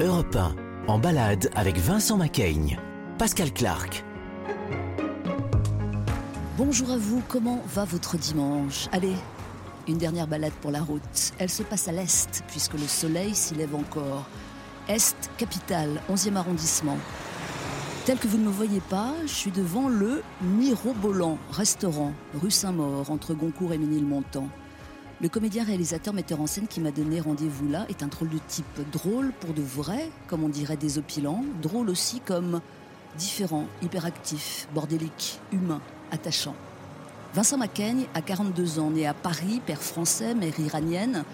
Europe 1, en balade avec Vincent Macaigne. Pascal Clark. Bonjour à vous, comment va votre dimanche? Allez, une dernière balade pour la route. Elle se passe à l'Est, puisque le soleil s'y lève encore. Est, capitale, 11e arrondissement. Tel que vous ne me voyez pas, je suis devant le Mirobolan restaurant, rue Saint-Maur, entre Goncourt et Ménilmontant. Le comédien réalisateur metteur en scène qui m'a donné rendez-vous là est un drôle de type drôle pour de vrai, comme on dirait désopilant, drôle aussi comme différent, hyperactif, bordélique, humain, attachant. Vincent Macaigne a 42 ans, né à Paris, père français, mère iranienne,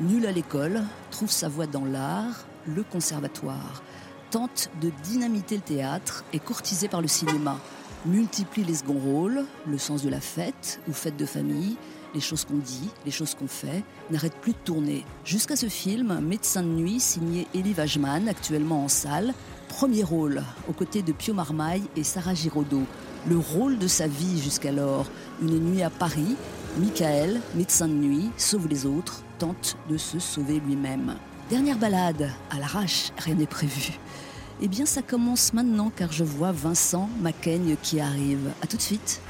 nul à l'école, trouve sa voie dans l'art, le conservatoire, tente de dynamiter le théâtre et courtisé par le cinéma, multiplie les seconds rôles, le sens de la fête ou fête de famille, les choses qu'on dit, les choses qu'on fait, n'arrêtent plus de tourner. Jusqu'à ce film, Médecin de nuit, signé Elie Wajman, actuellement en salle. Premier rôle, aux côtés de Pio Marmaille et Sarah Giraudot. Le rôle de sa vie jusqu'alors. Une nuit à Paris, Michael, médecin de nuit, sauve les autres, tente de se sauver lui-même. Dernière balade, à l'arrache, rien n'est prévu. Eh bien, ça commence maintenant car je vois Vincent Macaigne qui arrive. A tout de suite.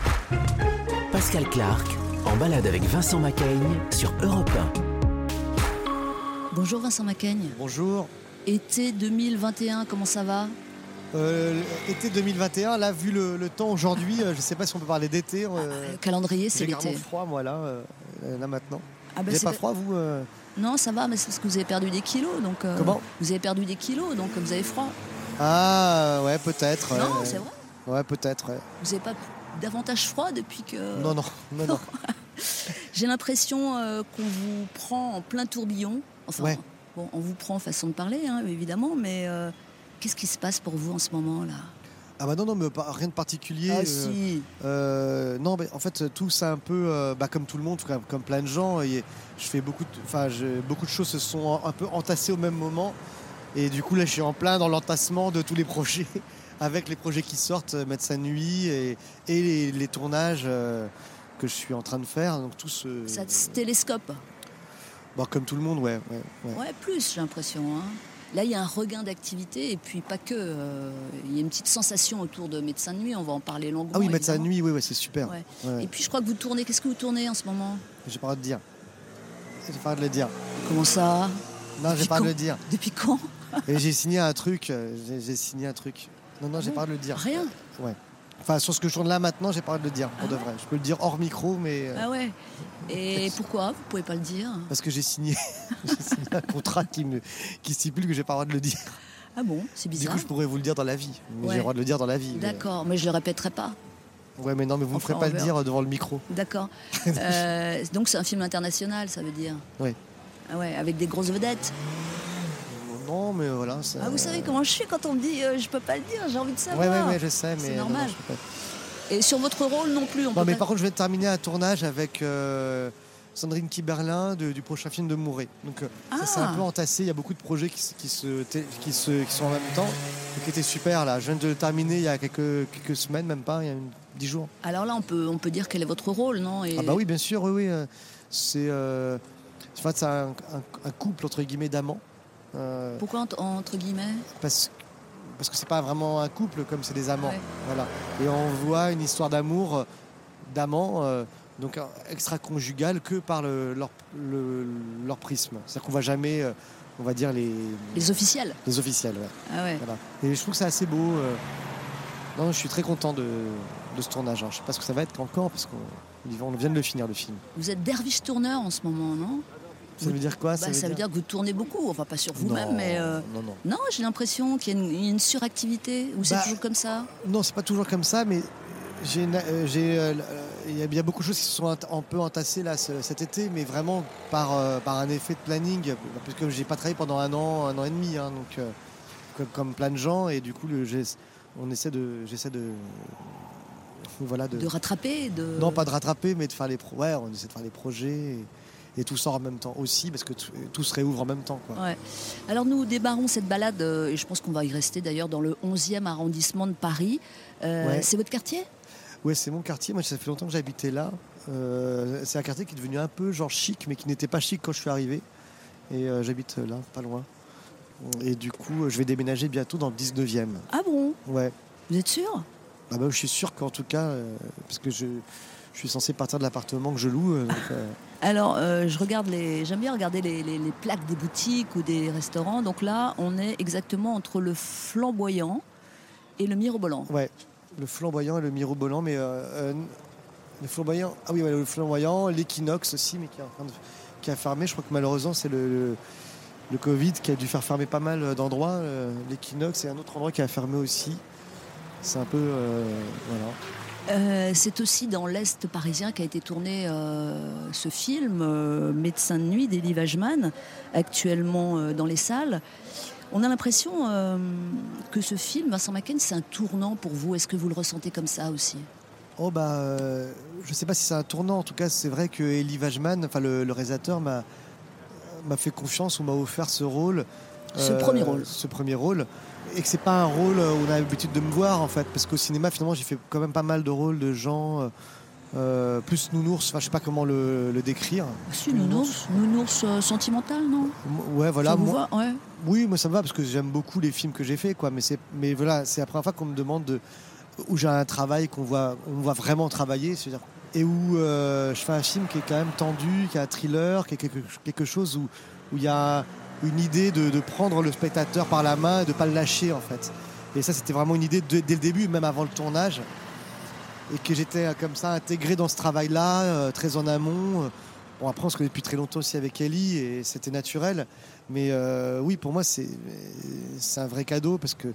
Pascal Clark, en balade avec Vincent Macaigne sur Europe 1. Bonjour Vincent Macaigne. Bonjour. Été 2021, comment ça va? Euh, été 2021, là, vu le, temps aujourd'hui, euh, je ne sais pas si on peut parler d'été. Euh, ah, calendrier, c'est l'été. J'ai froid, moi, là, là maintenant. Ah bah vous n'avez pas froid, vous Non, ça va, mais c'est parce que vous avez perdu des kilos. Donc, Comment? Vous avez perdu des kilos, donc vous avez froid. Ah, ouais, peut-être. Non, c'est vrai Ouais, peut-être. Vous n'avez pas davantage froid depuis que. Non, non, non, non. J'ai l'impression qu'on vous prend en plein tourbillon. Enfin, bon, on vous prend façon de parler, hein, évidemment, mais Qu'est-ce qui se passe pour vous en ce moment là? Ah bah non, non, mais rien de particulier. Ah si. Euh, non, mais en fait, tout ça un peu, euh, bah, comme tout le monde, comme, plein de gens. Et je fais beaucoup, de, beaucoup de choses se sont un peu entassées au même moment. Et du coup, là, je suis en plein dans l'entassement de tous les projets, avec les projets qui sortent, euh, Médecin Nuit et, et les, tournages que je suis en train de faire. Donc tout ce. Ça se télescope. Bah, comme tout le monde, ouais. Ouais, ouais. plus, j'ai l'impression. Hein. Là, il y a un regain d'activité et puis pas que. Euh, il y a une petite sensation autour de médecin de nuit, on va en parler longuement. Ah oui, médecin de nuit, oui, ouais, c'est super. Et puis je crois que vous tournez. Qu'est-ce que vous tournez en ce moment? J'ai pas le de dire. J'ai pas de le dire. Comment ça? Non, j'ai pas de le dire. Depuis quand? J'ai signé un truc. Euh, j'ai signé un truc. Non, non, j'ai pas de le dire. Rien Ouais. Enfin, sur ce que je tourne là maintenant, j'ai pas de le dire, pour de vrai. Je peux le dire hors micro, mais. Euh, ah ouais Et pourquoi? Vous pouvez pas le dire Parce que j'ai signé, un contrat qui, me, qui stipule que j'ai pas le droit de le dire. Ah bon? C'est bizarre. Du coup, je pourrais vous le dire dans la vie. J'ai le droit de le dire dans la vie. D'accord, mais... je le répéterai pas. Ouais, mais non, mais vous ne me ferez pas le dire devant le micro. D'accord. Euh, donc c'est un film international, ça veut dire Oui. Ah ouais, avec des grosses vedettes non, mais voilà. Ah, vous savez comment je suis quand on me dit euh, je peux pas le dire, j'ai envie de savoir. Oui, ouais, je sais, mais. C'est normal. Et sur votre rôle non plus. On mais par contre, je vais terminer un tournage avec euh, Sandrine Kiberlin du prochain film de Mouret. Donc euh, ça s'est un ah. peu entassé. Il y a beaucoup de projets qui, se, qui, se, qui sont en même temps, et qui étaient super là. Je viens de le terminer il y a quelques, quelques semaines, même pas, il y a une, dix jours. Alors là, on peut, on peut dire quel est votre rôle, non? Ah bah oui, bien sûr, oui, oui. C'est en fait, un, un, couple entre guillemets d'amants euh, Pourquoi entre, guillemets Parce parce que c'est pas vraiment un couple comme c'est des amants. Voilà. Et on voit une histoire d'amour, euh, d'amants, euh, donc extra-conjugal que par le, leur, leur, prisme. C'est-à-dire qu'on voit jamais, on va dire les. Les officiels. Les officiels, ouais. Ah ouais. Et je trouve que c'est assez beau. Non, je suis très content de, de ce tournage. Je sais pas ce que ça va être encore parce qu'on vient de le finir le film. Vous êtes derviche tourneur en ce moment, non? Ça veut dire quoi Ça, bah, veut, dire... que vous tournez beaucoup, enfin pas sur vous-même, mais. Euh, non, non. Non, j'ai l'impression qu'il y, a une suractivité, ou c'est bah, toujours comme ça? Non, c'est pas toujours comme ça, mais j'ai, euh, euh, il y, a beaucoup de choses qui se sont un peu entassées là cet été, mais vraiment par, par un effet de planning, parce que j'ai pas travaillé pendant un an, un an et demi, hein, donc comme, plein de gens, et du coup, le, on essaie de, j'essaie de voilà de, de rattraper de... non pas de rattraper mais de faire les pro... ouais on essaie de faire les projets et tout sort en même temps aussi, parce que tout se réouvre en même temps. Quoi. Alors nous débarrons cette balade, euh, et je pense qu'on va y rester d'ailleurs dans le 11e arrondissement de Paris. Euh, c'est votre quartier? Oui, c'est mon quartier. Moi, ça fait longtemps que j'habitais là. Euh, c'est un quartier qui est devenu un peu genre chic, mais qui n'était pas chic quand je suis arrivé. Et j'habite là, pas loin. Et du coup, je vais déménager bientôt dans le 19e. Ah bon? Ouais. Vous êtes sûr? Ah bah, je suis sûr qu'en tout cas, parce que je, je suis censé partir de l'appartement que je loue. euh, donc, euh, Alors, euh, je regarde les. J'aime bien regarder les, les- les plaques des boutiques ou des restaurants. Donc là, on est exactement entre le flamboyant et le mirobolant. ouais, le flamboyant et le mirobolant, mais euh, le flamboyant, ah oui, ouais, le flamboyant, l'équinoxe aussi, mais qui, est en train de- qui a fermé. Je crois que malheureusement, c'est le, le, le Covid qui a dû faire fermer pas mal d'endroits. Euh, L'équinoxe et un autre endroit qui a fermé aussi. C'est un peu. voilà. Euh, c'est aussi dans l'Est parisien qu'a été tourné euh, ce film, euh, Médecin de nuit d'Elie Wajman, actuellement dans les salles. On a l'impression que ce film, Vincent Macken, c'est un tournant pour vous. Est-ce que vous le ressentez comme ça aussi? Oh bah, je sais pas si c'est un tournant. En tout cas, c'est vrai que Elie Wajman, enfin le, le réalisateur, m'a m'a fait confiance ou m'a offert ce rôle. Ce premier rôle. Ce premier rôle. Et que c'est pas un rôle où on a l'habitude de me voir en fait, parce qu'au cinéma finalement j'ai fait quand même pas mal de rôles de gens euh, euh, plus nounours. Enfin, je sais pas comment le, le décrire. Si, nounours, nounours euh, sentimental, non Ouais, voilà. Ça vous moi- va Ouais. Oui, moi ça me va parce que j'aime beaucoup les films que j'ai faits, quoi. Mais c'est, mais voilà, c'est la première fois qu'on me demande de, où j'ai un travail qu'on voit, on voit vraiment travailler, c'est-à-dire et où euh, je fais un film qui est quand même tendu, qui est un thriller, qui est quelque, quelque chose où où il y a une idée de, de prendre le spectateur par la main et de pas le lâcher en fait. Et ça, c'était vraiment une idée de- dès le début, même avant le tournage, et que j'étais euh, comme ça intégré dans ce travail-là, euh, très en amont. Euh, Bon, après, on se connaît depuis très longtemps aussi avec Ellie et c'était naturel. Mais euh, oui, pour moi, c'est c'est un vrai cadeau parce que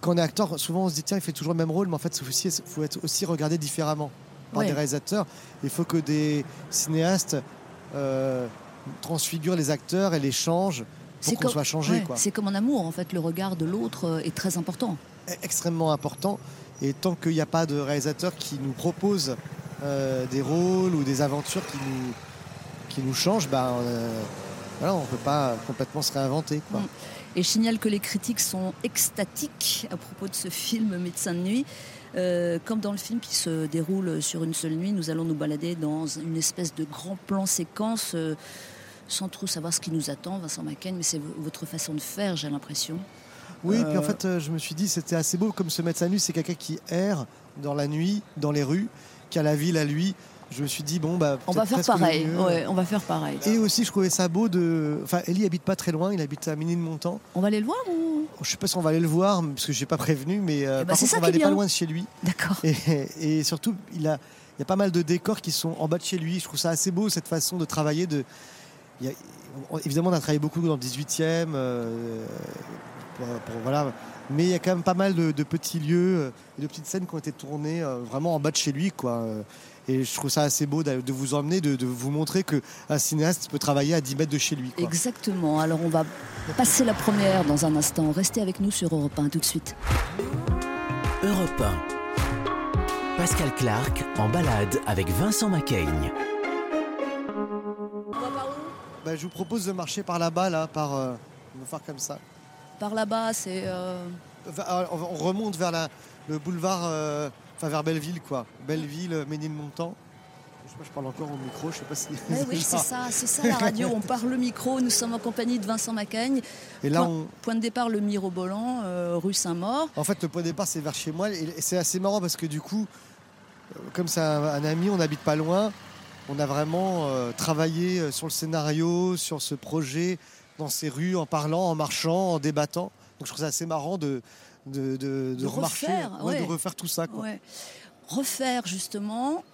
quand on est acteur, souvent on se dit tiens, il fait toujours le même rôle, mais en fait, il faut être aussi regardé différemment par Ouais. des réalisateurs. Il faut que des cinéastes euh, transfigurent les acteurs et les changent pour qu'on soit changé. ouais, c'est comme en amour, en fait, le regard de l'autre euh, est très important. extrêmement important. Et tant qu'il n'y a pas de réalisateur qui nous propose euh, des rôles ou des aventures qui nous, qui nous changent, bah, euh, voilà, on ne peut pas complètement se réinventer. Quoi. Mm. Et je signale que les critiques sont extatiques à propos de ce film Médecin de nuit. Euh, comme dans le film qui se déroule sur une seule nuit, nous allons nous balader dans une espèce de grand plan séquence sans trop savoir ce qui nous attend, Vincent Macken, mais c'est votre façon de faire, j'ai l'impression. Oui, Euh, puis en fait, euh, je me suis dit, c'était assez beau comme ce médecin nu, c'est quelqu'un qui erre dans la nuit, dans les rues, qui a la ville à lui. Je me suis dit, bon, bah. On va faire pareil. Ouais, on va faire pareil. Et aussi, je trouvais ça beau de. Enfin, Ellie habite pas très loin, il habite à Ménilmontant. On va aller le voir ou? Je sais pas si on va aller le voir, parce que je n'ai pas prévenu, mais euh, Eh ben, par contre, on va aller pas loin de chez lui. D'accord. Et, et surtout, il a, il y a pas mal de décors qui sont en bas de chez lui. Je trouve ça assez beau, cette façon de travailler. De, y a- on- évidemment, on a travaillé beaucoup dans le 18e. euh, pour- pour- voilà. Mais il y a quand même pas mal de, de petits lieux euh, et de petites scènes qui ont été tournées euh, vraiment en bas de chez lui. Quoi. Et je trouve ça assez beau de vous emmener, de, de vous montrer qu'un cinéaste peut travailler à 10 mètres de chez lui. Quoi. Exactement. Alors on va passer la première dans un instant. Restez avec nous sur Europe 1 tout de suite. Europe 1. Pascal Clark en balade avec Vincent Macaigne. Bah, je vous propose de marcher par là-bas, là, par. euh, on va faire comme ça. Par là-bas, c'est. euh, Va- On on remonte vers la, le boulevard, euh, enfin vers Belleville, quoi. Belleville, Ménilmontant. Je sais pas, je parle encore au micro, je sais pas si. Eh oui, c'est ça, c'est ça la radio. On parle le micro. Nous sommes en compagnie de Vincent Macaigne. Et là, point, on, point de départ, le Mirobolant, rue Saint-Maur. en fait, le point de départ, c'est vers chez moi. Et c'est assez marrant parce que du coup, comme c'est un, un ami, on n'habite pas loin. On a vraiment euh, travaillé euh, sur le scénario, sur ce projet, dans ces rues, en parlant, en marchant, en débattant. Donc je trouve ça assez marrant de, de, de, refaire, ouais, ouais. de refaire tout ça. Quoi. Ouais. Refaire justement.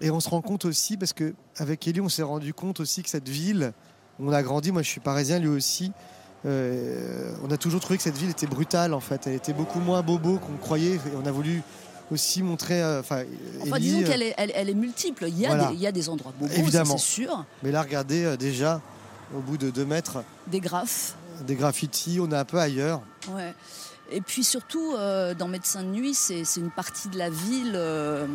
Et on se rend compte aussi, parce que avec Ellie, on s'est rendu compte aussi que cette ville, on a grandi, moi je suis parisien lui aussi, euh, on a toujours trouvé que cette ville était brutale en fait. Elle était beaucoup moins bobo qu'on croyait. Et on a voulu aussi montrer. euh, Enfin, disons euh, qu'elle est, elle, elle est multiple. Il y, a Voilà. des, il y a des endroits bobos, Évidemment. c'est sûr. Mais là, regardez euh, déjà, au bout de deux mètres, Des graphes. des graffitis, on est un peu ailleurs. Ouais. Et puis surtout, euh, dans Médecin de nuit, c'est c'est une partie de la ville. euh,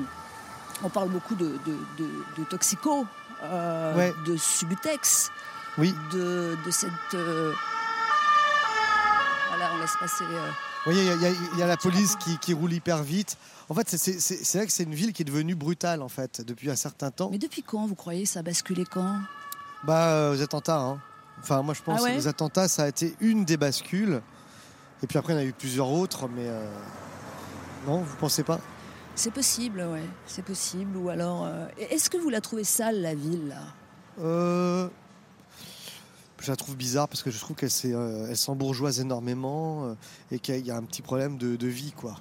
on parle beaucoup de, de, de- de toxico, euh, Ouais. de subutex, Oui, de, de cette. Voilà, on laisse passer. Vous voyez, il y a- y, y la police qui, qui roule hyper vite. En fait, c'est- vrai que c'est une ville qui est devenue brutale en fait depuis un certain temps. Mais depuis quand, vous croyez, ça a basculé quand? Bah, euh, aux attentats. Hein. Enfin, moi, je pense Ah ouais? que les attentats, ça a été une des bascules. Et puis après, il y en a eu plusieurs autres, mais euh, non, vous pensez pas? C'est possible, ouais, c'est possible. Ou alors, euh, est-ce que vous la trouvez sale la ville là? Euh, Je la trouve bizarre parce que je trouve qu'elle euh, elle s'embourgeoise énormément euh, et qu'il y a un petit problème de, de vie, quoi.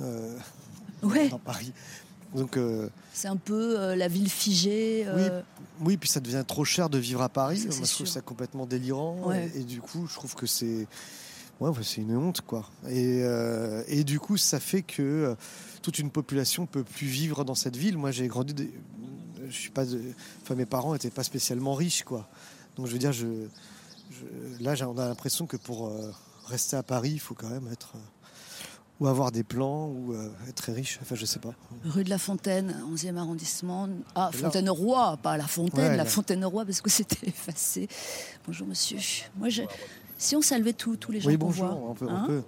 Euh, Ouais, dans Paris. Donc, euh, c'est un peu euh, la ville figée. euh, oui, puis ça devient trop cher de vivre à Paris. Moi, je trouve ça complètement délirant. Ouais. Et, et du coup, je trouve que c'est. Ouais, c'est une honte, quoi. Et, et du coup, ça fait que toute une population peut plus vivre dans cette ville. Moi, j'ai grandi. des- Je suis pas. de- Enfin, mes parents n'étaient pas spécialement riches, quoi. Donc, je veux dire, je, je- là, on a l'impression que pour euh, rester à Paris, il faut quand même être. euh, ou avoir des plans, ou euh, être très riche. Enfin, je sais pas. Rue de la Fontaine, 11e arrondissement. Ah, Fontaine-Roi, pas la Fontaine, Ouais, la. Fontaine-Roi, parce que c'était effacé. Bonjour monsieur. Moi, je... si on saluait tous, tous les gens Oui, bonjour. On peut, hein on peut,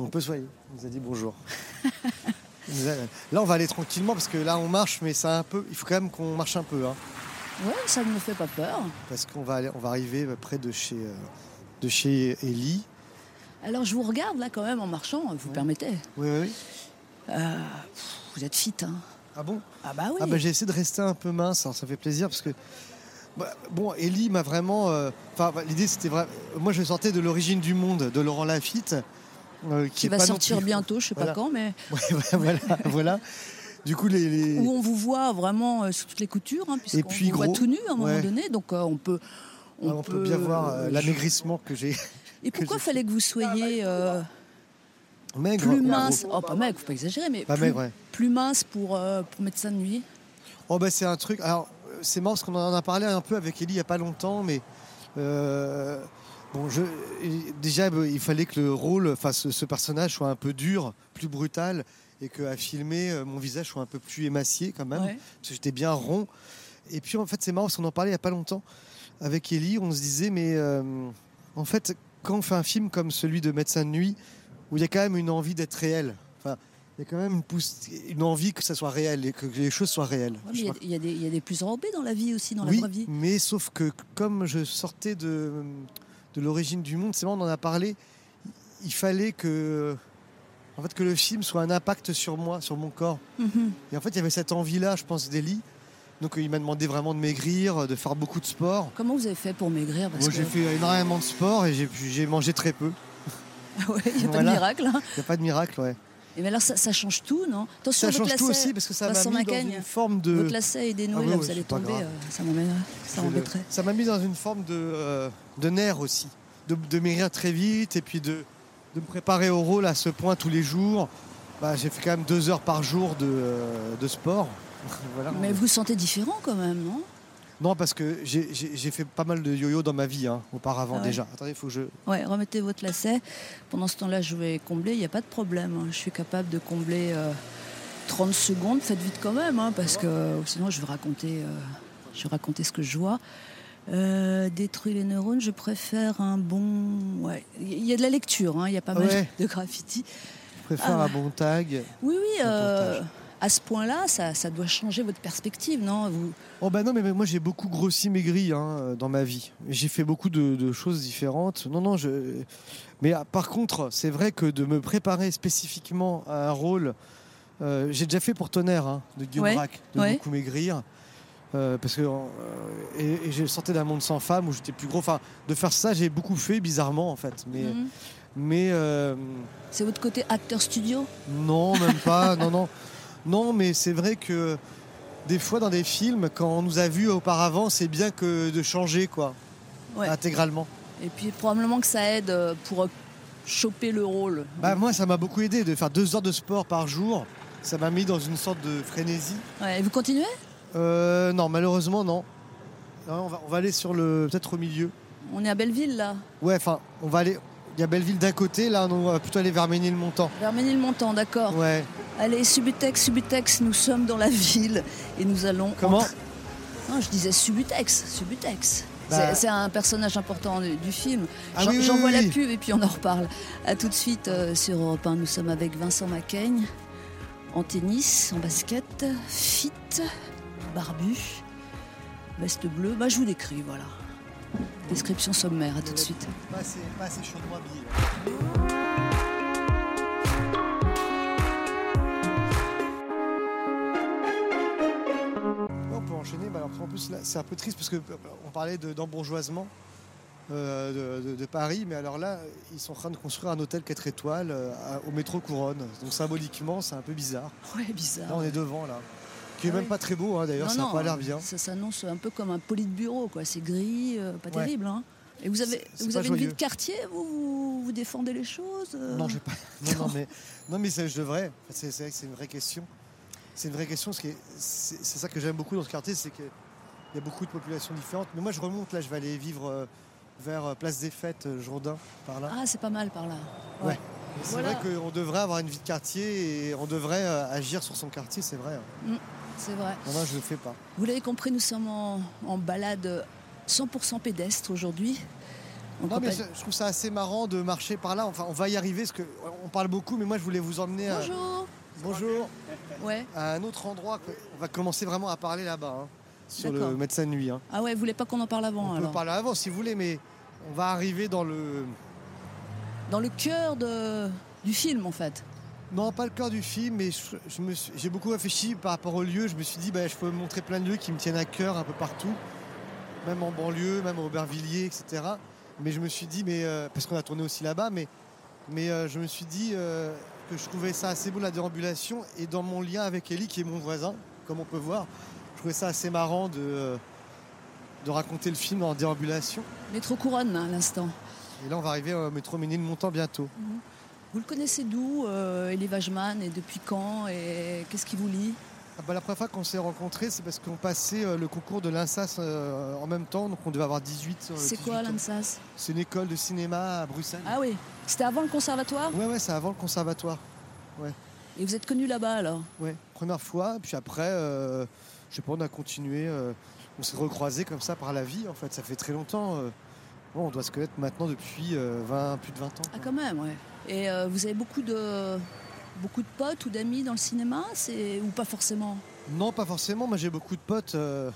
on peut voir. On nous a dit bonjour. Là, on va aller tranquillement parce que là, on marche, mais ça un peu. Il faut quand même qu'on marche un peu, hein, Ouais, ça ne me fait pas peur. parce qu'on va on va arriver près de chez, euh, de chez Ellie. Alors, je vous regarde là quand même en marchant, vous Ouais. permettez. Oui, oui, oui. Euh, vous êtes fit, hein Ah bon? Ah bah oui. Ah bah, j'ai essayé de rester un peu mince. Alors, ça fait plaisir parce que. bah, bon, Ellie m'a vraiment. euh, Enfin, bah, l'idée c'était vrai. Moi, je sortais de l'origine du monde de Laurent Lafitte, euh, qui, va pas sortir bientôt, je sais Voilà. pas quand, mais Ouais, ouais, voilà, voilà. Du coup, les. les- où on vous voit vraiment euh, sous toutes les coutures, hein, puisqu'on puis vous voit tout nu à un moment Ouais. donné, donc euh, on peut. On, peut bien voir euh, l'amaigrissement que j'ai. Et pourquoi fallait que vous soyez Maigre. plus mince Oh, pas maigre, faut pas exagérer, mais Pas plus, maigre, ouais. plus mince pour, pour médecin de nuit. Oh bah c'est un truc. Alors c'est marrant parce qu'on en a parlé un peu avec Ellie il y a pas longtemps, mais euh, bon, je, déjà il fallait que le rôle, enfin ce, ce personnage soit un peu dur, plus brutal, et qu'à filmer euh, mon visage soit un peu plus émacié quand même, Ouais. parce que j'étais bien rond. Et puis en fait c'est marrant parce qu'on en parlait il y a pas longtemps avec Ellie, on se disait mais euh, en fait quand on fait un film comme celui de Médecin de nuit où il y a quand même une envie d'être réel. Enfin, il y a quand même une, pousse, une envie que ça soit réel et que les choses soient réelles. Ouais, il y, a- y des- il y a des plus enrobés dans la vie aussi, dans oui, la vraie vie. mais sauf que comme je sortais de, de l'origine du monde, c'est vrai, on en a parlé, il fallait que, en fait, que le film soit un impact sur moi, sur mon corps. Mhm. Et en fait, il y avait cette envie-là, je pense, d'Eli. Donc, euh, il m'a demandé vraiment de maigrir, de faire beaucoup de sport. Comment vous avez fait pour maigrir? Parce Moi, que- j'ai fait énormément de sport et j'ai- j'ai mangé très peu. Ouais, il n'y a pas de miracle. hein. Il n'y a pas de miracle, ouais. Et mais alors ça, ça change tout, non? Attention, Ça change tout aussi parce que ça m'a mis dans une forme de. Votre lacet est dénoué, Ah oui, là, vous allez tomber, euh, ça le- m'embêterait. Ça m'a mis dans une forme de, euh, de nerf aussi. De, de maigrir très vite et puis de, de me préparer au rôle à ce point tous les jours. Bah, j'ai fait quand même deux heures par jour de, euh, de sport. voilà. Mais vous vous sentez différent quand même, non? Non, parce que j'ai- j'ai j'ai fait pas mal de yo-yo dans ma vie hein, auparavant Ah ouais. déjà. Attendez, il faut que je. Ouais, remettez votre lacet. Pendant ce temps-là, je vais combler, il n'y a pas de problème. hein. Je suis capable de combler euh, 30 secondes. Faites vite quand même, hein, parce que euh, sinon je vais raconter, euh, je vais raconter ce que je vois. Euh, détruit les neurones, je préfère un bon. Ouais, il y a de la lecture, hein, il y a pas mal Ouais. de graffiti. Je préfère Ah. un bon tag. Oui, oui, euh, à ce point-là, ça, ça doit changer votre perspective, non vous... Oh bah non, mais moi j'ai beaucoup grossi, maigri hein, dans ma vie. J'ai fait beaucoup de, de choses différentes. Non, non, je. Mais ah, par contre, c'est vrai que de me préparer spécifiquement à un rôle, euh, j'ai déjà fait pour Tonnerre hein, de Guillaume Ouais, Braque, de beaucoup maigrir. Euh, parce que euh, et, et j'ai sorti d'un monde sans femme où j'étais plus gros. Enfin, de faire ça, j'ai beaucoup fait bizarrement en fait. Mais, Mhm. mais euh, C'est votre côté acteur studio? Non, même pas. non, non, non. Mais c'est vrai que des fois dans des films, quand on nous a vus auparavant, c'est bien que de changer quoi, Ouais. intégralement. Et puis probablement que ça aide pour choper le rôle. Bah moi, ça m'a beaucoup aidé de faire deux heures de sport par jour. Ça m'a mis dans une sorte de frénésie. Ouais, et vous continuez? Euh, non, malheureusement, non. Non, on, va, on va aller sur le peut-être au milieu. On est à Belleville là, Ouais, enfin, on va aller. Il y a Belleville d'un côté, là, on va plutôt aller vers Ménilmontant. vers Ménilmontant, d'accord. Ouais. Allez, Subutex, Subutex, nous sommes dans la ville et nous allons. Comment? Non, je disais Subutex, Subutex. Bah. C'est- un personnage important du, du film. Ah J'en oui, oui, J'envoie oui, la pub et puis on en reparle. À tout de suite euh, sur Europe 1. Nous sommes avec Vincent Macaigne, en tennis, en basket, fit, barbu, veste bleue. Bah, je vous décris, voilà. Description sommaire, à tout de suite. Pas assez, pas assez chaudement habillé. On peut enchaîner, bah alors, en plus là c'est un peu triste parce que euh, on parlait de- d'embourgeoisement euh, de, de- de Paris, mais alors là ils sont en train de construire un hôtel 4 étoiles euh, au métro Couronne. Donc symboliquement c'est un peu bizarre. Ouais, bizarre. Là on est devant là. Qui est Ah même oui. pas très beau hein, d'ailleurs, ça n'a pas l'air bien. Ça s'annonce un peu comme un politburo, quoi. C'est gris, euh, pas Ouais. terrible. Hein. Et vous avez, vous avez une vie de quartier, vous, vous, vous défendez les choses euh Non, j'ai pas. Non, non, mais, non, mais ça, je devrais. C'est c'est vrai que c'est une vraie question. C'est une vraie question. C'est c'est ça que j'aime beaucoup dans ce quartier, c'est qu'il y a beaucoup de populations différentes. Mais moi, je remonte là, je vais aller vivre euh, vers Place des Fêtes, Jourdain, par là. Ah, c'est pas mal par là. Ouais. Ouais. C'est Voilà. vrai qu'on devrait avoir une vie de quartier et on devrait agir sur son quartier, c'est vrai. hein. C'est vrai. Non, je le fais pas. Vous l'avez compris, nous sommes en, en balade 100% pédestre aujourd'hui. Non, compagnie- je je trouve ça assez marrant de marcher par là. Enfin, on va y arriver parce qu'on parle beaucoup, mais moi, je voulais vous emmener à, Bonjour. bonjour, Ouais. à un autre endroit. On va commencer vraiment à parler là-bas, hein, sur le médecin de nuit. hein. Ah ouais, vous voulez pas qu'on en parle avant On peut alors? parler avant si vous voulez, mais on va arriver dans le. Dans le cœur de, du film en fait. Non, pas le cœur du film, mais je- je j'ai beaucoup réfléchi par rapport au lieu. Je me suis dit, bah, je peux montrer plein de lieux qui me tiennent à cœur un peu partout, même en banlieue, même à Aubervilliers, etc. Mais je me suis dit, mais euh, parce qu'on a tourné aussi là-bas, mais, mais euh, je me suis dit euh, que je trouvais ça assez beau la déambulation et dans mon lien avec Ellie, qui est mon voisin, comme on peut voir, je trouvais ça assez marrant de, de raconter le film en déambulation. Métro Couronne à l'instant. Et là, on va arriver au métro Ménilmontant bientôt. Vous le connaissez d'où, euh, Elie Wajman, et depuis quand Et qu'est-ce qui vous lie? Ah bah, la première fois qu'on s'est rencontrés, c'est parce qu'on passait euh, le concours de l'INSAS euh, en même temps, donc on devait avoir 18. euh, C'est 18 quoi ans. l'ANSAS C'est une école de cinéma à Bruxelles. Ah oui, c'était avant le conservatoire? Ouais, ouais, c'est avant le conservatoire. Et vous êtes connu là-bas alors? Ouais, première fois, puis après, je sais pas, on a continué, on s'est recroisés comme ça par la vie, en fait, ça fait très longtemps. Euh. Bon, on doit se connaître maintenant depuis euh, 20, plus de 20 ans. Ah quand même, ouais. Et euh, vous avez beaucoup de beaucoup de potes ou d'amis dans le cinéma, ou pas forcément? Non, pas forcément, moi j'ai beaucoup de potes. euh,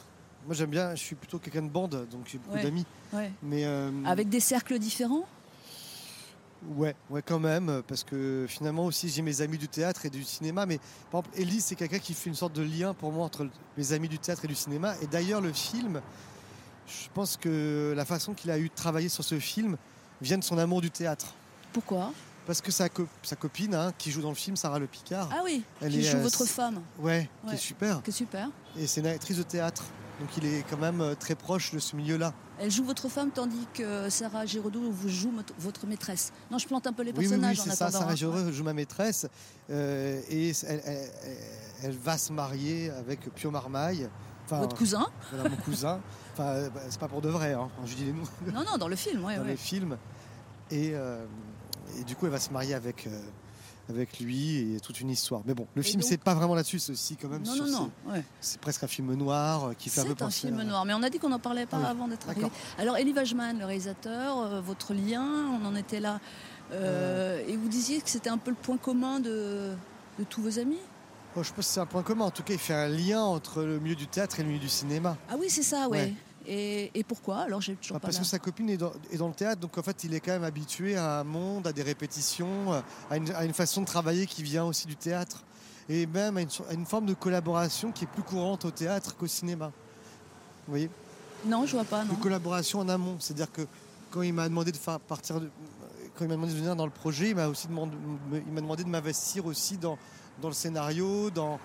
moi j'aime bien, je suis plutôt quelqu'un de bande, donc j'ai beaucoup Ouais. d'amis. Ouais. Mais euh, Avec des cercles différents? Ouais, ouais, quand même, parce que finalement aussi j'ai mes amis du théâtre et du cinéma, mais par exemple Ellie c'est quelqu'un qui fait une sorte de lien pour moi entre mes amis du théâtre et du cinéma. Et d'ailleurs le film, je pense que la façon qu'il a eu de travailler sur ce film vient de son amour du théâtre. Pourquoi? Parce que sa, co- sa copine, hein, qui joue dans le film, Sarah Le Picard, Ah oui, Elle qui est, joue euh, votre femme, ouais, qui est super, que super. et c'est une actrice de théâtre. Donc il est quand même euh, très proche de ce milieu-là. Elle joue votre femme tandis que Sarah Giraudot vous joue votre maîtresse. Non, je plante un peu les Oui, oui, oui, personnages en c'est ça. Sarah hein. Giraudot joue ma maîtresse euh, et elle, elle- va se marier avec Pio Marmaille. Votre cousin voilà, mon cousin. Enfin, euh, bah, c'est pas pour de vrai, hein, quand je dis les noms Non, non, dans le film, ouais, dans ouais. les films. Et, euh, et du coup, elle va se marier avec, euh, avec lui et toute une histoire. Mais bon, le Et film, donc- c'est pas vraiment là-dessus, c'est aussi quand même Non, sur non, non. ouais. ces- C'est presque un film noir qui fait un peu C'est un film à- noir, mais on a dit qu'on n'en parlait pas Ah oui, avant d'être arrivé. Alors, Elie Wajman, le réalisateur, euh, votre lien, on en était là. Et vous disiez que c'était un peu le point commun de, de tous vos amis? Bon, je pense que c'est un point commun. En tout cas, il fait un lien entre le milieu du théâtre et le milieu du cinéma. Ah oui, c'est ça, ouais. Ouais. Et, et pourquoi Alors, j'ai toujours Ah, pas parce la- que sa copine est dans, est dans le théâtre, donc en fait, il est quand même habitué à un monde, à des répétitions, à une, à une façon de travailler qui vient aussi du théâtre. Et même à une, à une forme de collaboration qui est plus courante au théâtre qu'au cinéma. Vous voyez? Non, je vois pas, non. Une collaboration en amont. C'est-à-dire que quand il m'a demandé de faire partir de, quand il m'a demandé de venir dans le projet, il m'a aussi demandé, il m'a demandé de m'investir aussi dans, dans le scénario, dans,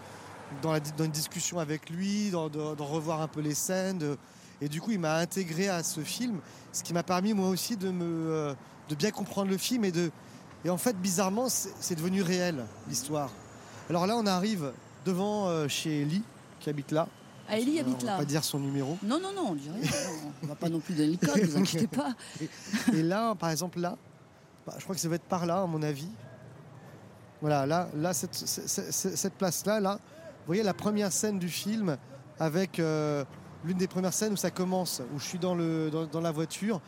dans, la, dans une discussion avec lui, d'en de, revoir un peu les scènes. de- et du coup, il m'a intégré à ce film, ce qui m'a permis moi aussi de, me, euh, de bien comprendre le film et de. Et en fait, bizarrement, c'est devenu réel l'histoire. Alors là, on arrive devant euh, chez Ellie, qui habite là. Ah, Euh, habite on va là. pas dire son numéro. Non, non, non, on dit rien. On va pas non plus donner le code, vous inquiétez pas. Et là, par exemple, là, bah, je crois que ça va être par là, à mon avis. Voilà, là, là cette- cette place-là, là, vous voyez la première scène du film avec euh, l'une des premières scènes où ça commence, où je suis dans, le, dans, dans la voiture,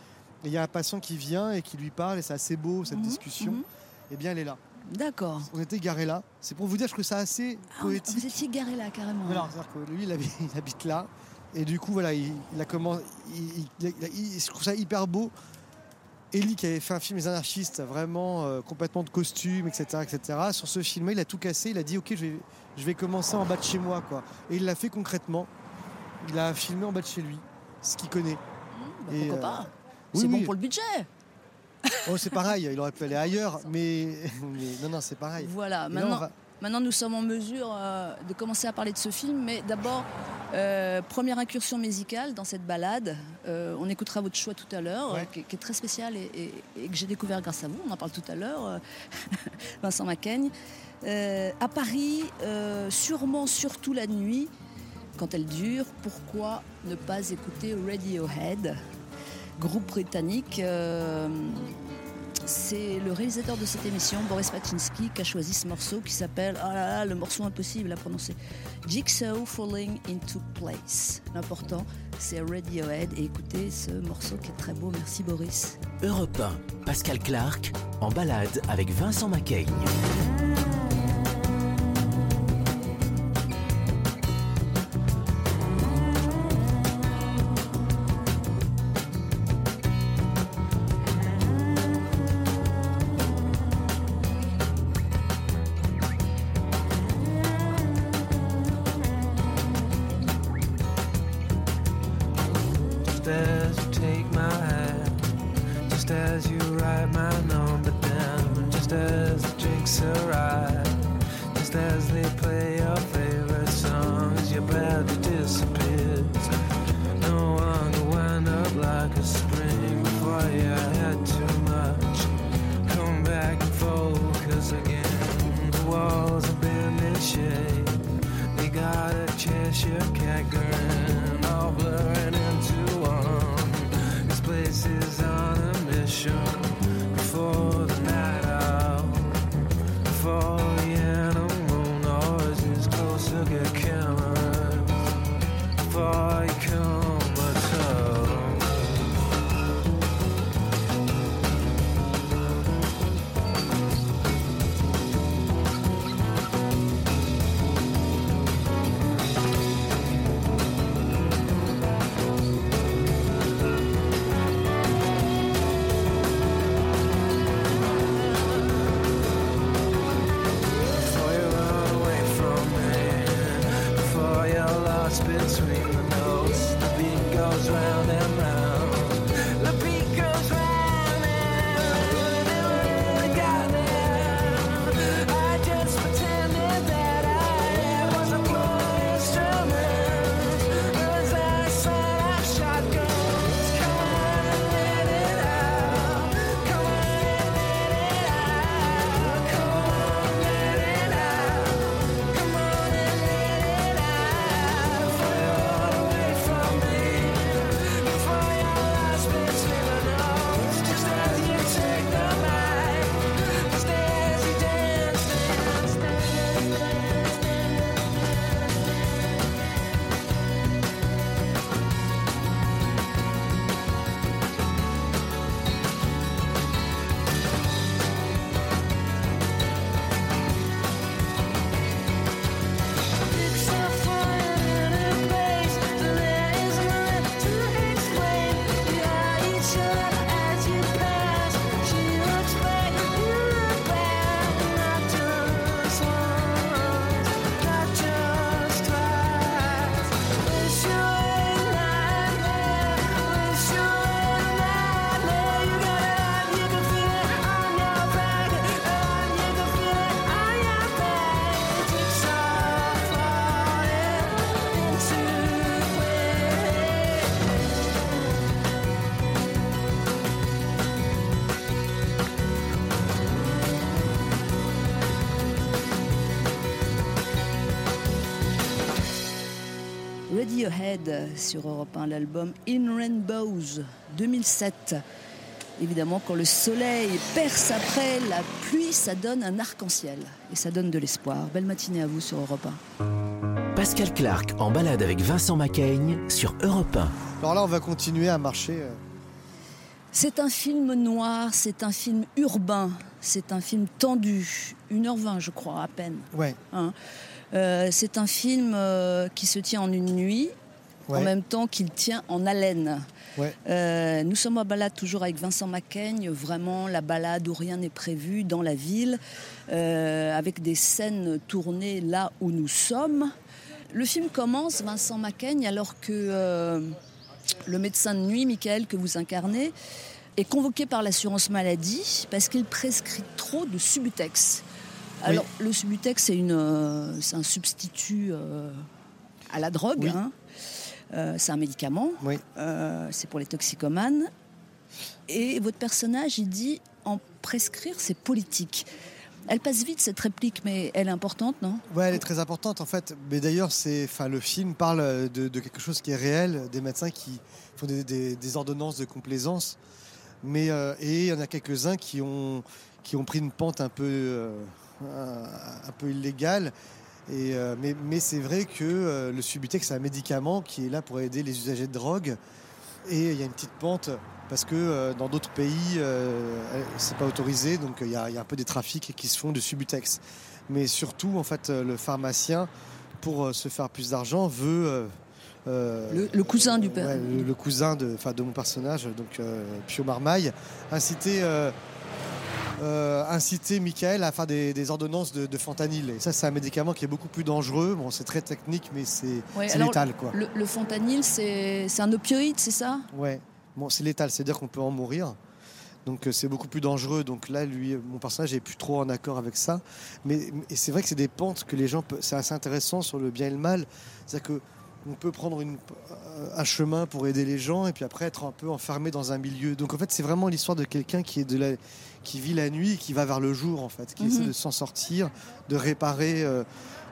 et il y a un patient qui vient et qui lui parle, et c'est assez beau cette Mhm, discussion. mhm. Et bien, elle est là. D'accord. On était garé là. C'est pour vous dire, je trouve ça assez Ah, poétique. vous étiez garé là, carrément. Voilà, c'est-à-dire que lui, il habite, il habite là. Et du coup, voilà, il, il a commencé. je trouve ça hyper beau. Ellie qui avait fait un film Les Anarchistes, vraiment euh, complètement de costumes, etc., etc. Sur ce film, il a tout cassé. Il a dit, ok, je vais, je vais commencer en bas de chez moi, quoi. Et il l'a fait concrètement. Il a filmé en bas de chez lui, ce qu'il connaît. Bah, Et, pourquoi euh, pas oui, C'est bon oui. pour le budget. Oh, c'est pareil. Il aurait pu aller ailleurs, mais, mais non, non, c'est pareil. Voilà, Et là, on maintenant, va- maintenant nous sommes en mesure euh, de commencer à parler de ce film, mais d'abord, euh, première incursion musicale dans cette balade. Euh, on écoutera votre choix tout à l'heure, Ouais. qui, qui est très spécial et, et- et que j'ai découvert grâce à vous, on en parle tout à l'heure, Vincent Macaigne. À Paris, sûrement surtout la nuit, quand elle dure, pourquoi ne pas écouter Radiohead, groupe britannique euh, c'est le réalisateur de cette émission, Boris Pachinski, qui a choisi ce morceau qui s'appelle, ah là là, le morceau impossible à prononcer, Jigsaw Falling into Place. L'important, c'est Radiohead. Et écoutez ce morceau qui est très beau. Merci Boris. Europe 1, Pascal Clark, en balade avec Vincent Macaigne. Radiohead sur Europe 1, l'album In Rainbows 2007. Évidemment, quand le soleil perce après la pluie, ça donne un arc-en-ciel et ça donne de l'espoir. Belle matinée à vous sur Europe 1. Pascal Clark, en balade avec Vincent Macaigne sur Europe 1. Alors là, on va continuer à marcher. euh, C'est un film noir, c'est un film urbain, c'est un film tendu, 1h20 je crois à peine. Ouais. hein. Euh, c'est un film euh, qui se tient en une nuit, Ouais. en même temps qu'il tient en haleine. Ouais. Euh, nous sommes à balade toujours avec Vincent Macaigne, vraiment la balade où rien n'est prévu dans la ville, avec des scènes tournées là où nous sommes. Le film commence, Vincent Macaigne, alors que le médecin de nuit, Michael, que vous incarnez, est convoqué par l'assurance maladie parce qu'il prescrit trop de Subutex. Alors, le Subutex, c'est euh, un substitut euh, à la drogue. Oui. hein. Euh, c'est un médicament. Oui. C'est pour les toxicomanes. Et votre personnage, il dit en prescrire, c'est politique. Elle passe vite cette réplique, mais elle est importante, non? Ouais, elle est très importante en fait. Mais d'ailleurs, c'est, enfin, le film parle de, de quelque chose qui est réel, des médecins qui font des, des- des ordonnances de complaisance. Mais et il y en a quelques-uns qui ont qui ont pris une pente un peu un, peu illégale. Et, euh, mais mais c'est vrai que euh, le Subutex c'est un médicament qui est là pour aider les usagers de drogue. Et il y a une petite pente parce que euh, dans d'autres pays, c'est pas autorisé, donc il y, a il y a un peu des trafics qui se font de Subutex mais surtout en fait le pharmacien pour se faire plus d'argent veut euh, Le- le cousin du père. ouais, le, le cousin de, de mon personnage donc euh, Pio Marmaille inciter euh, inciter Michael à faire des, des ordonnances de, de fentanyl et ça c'est un médicament qui est beaucoup plus dangereux bon c'est très technique mais c'est Ouais, létal quoi Le, le fentanyl, c'est un opioïde, c'est ça? Ouais, bon, c'est létal, c'est-à-dire qu'on peut en mourir. Donc euh, c'est beaucoup plus dangereux. Donc là, lui, euh, mon personnage est plus trop en accord avec ça. Mais c'est vrai que c'est des pentes que les gens, peuvent- c'est assez intéressant sur le bien et le mal. C'est-à-dire que on peut prendre une- un chemin pour aider les gens et puis après être un peu enfermé dans un milieu. Donc en fait, c'est vraiment l'histoire de quelqu'un qui est de la, qui vit la nuit et qui va vers le jour en fait, qui Mhm. essaie de s'en sortir, de réparer euh,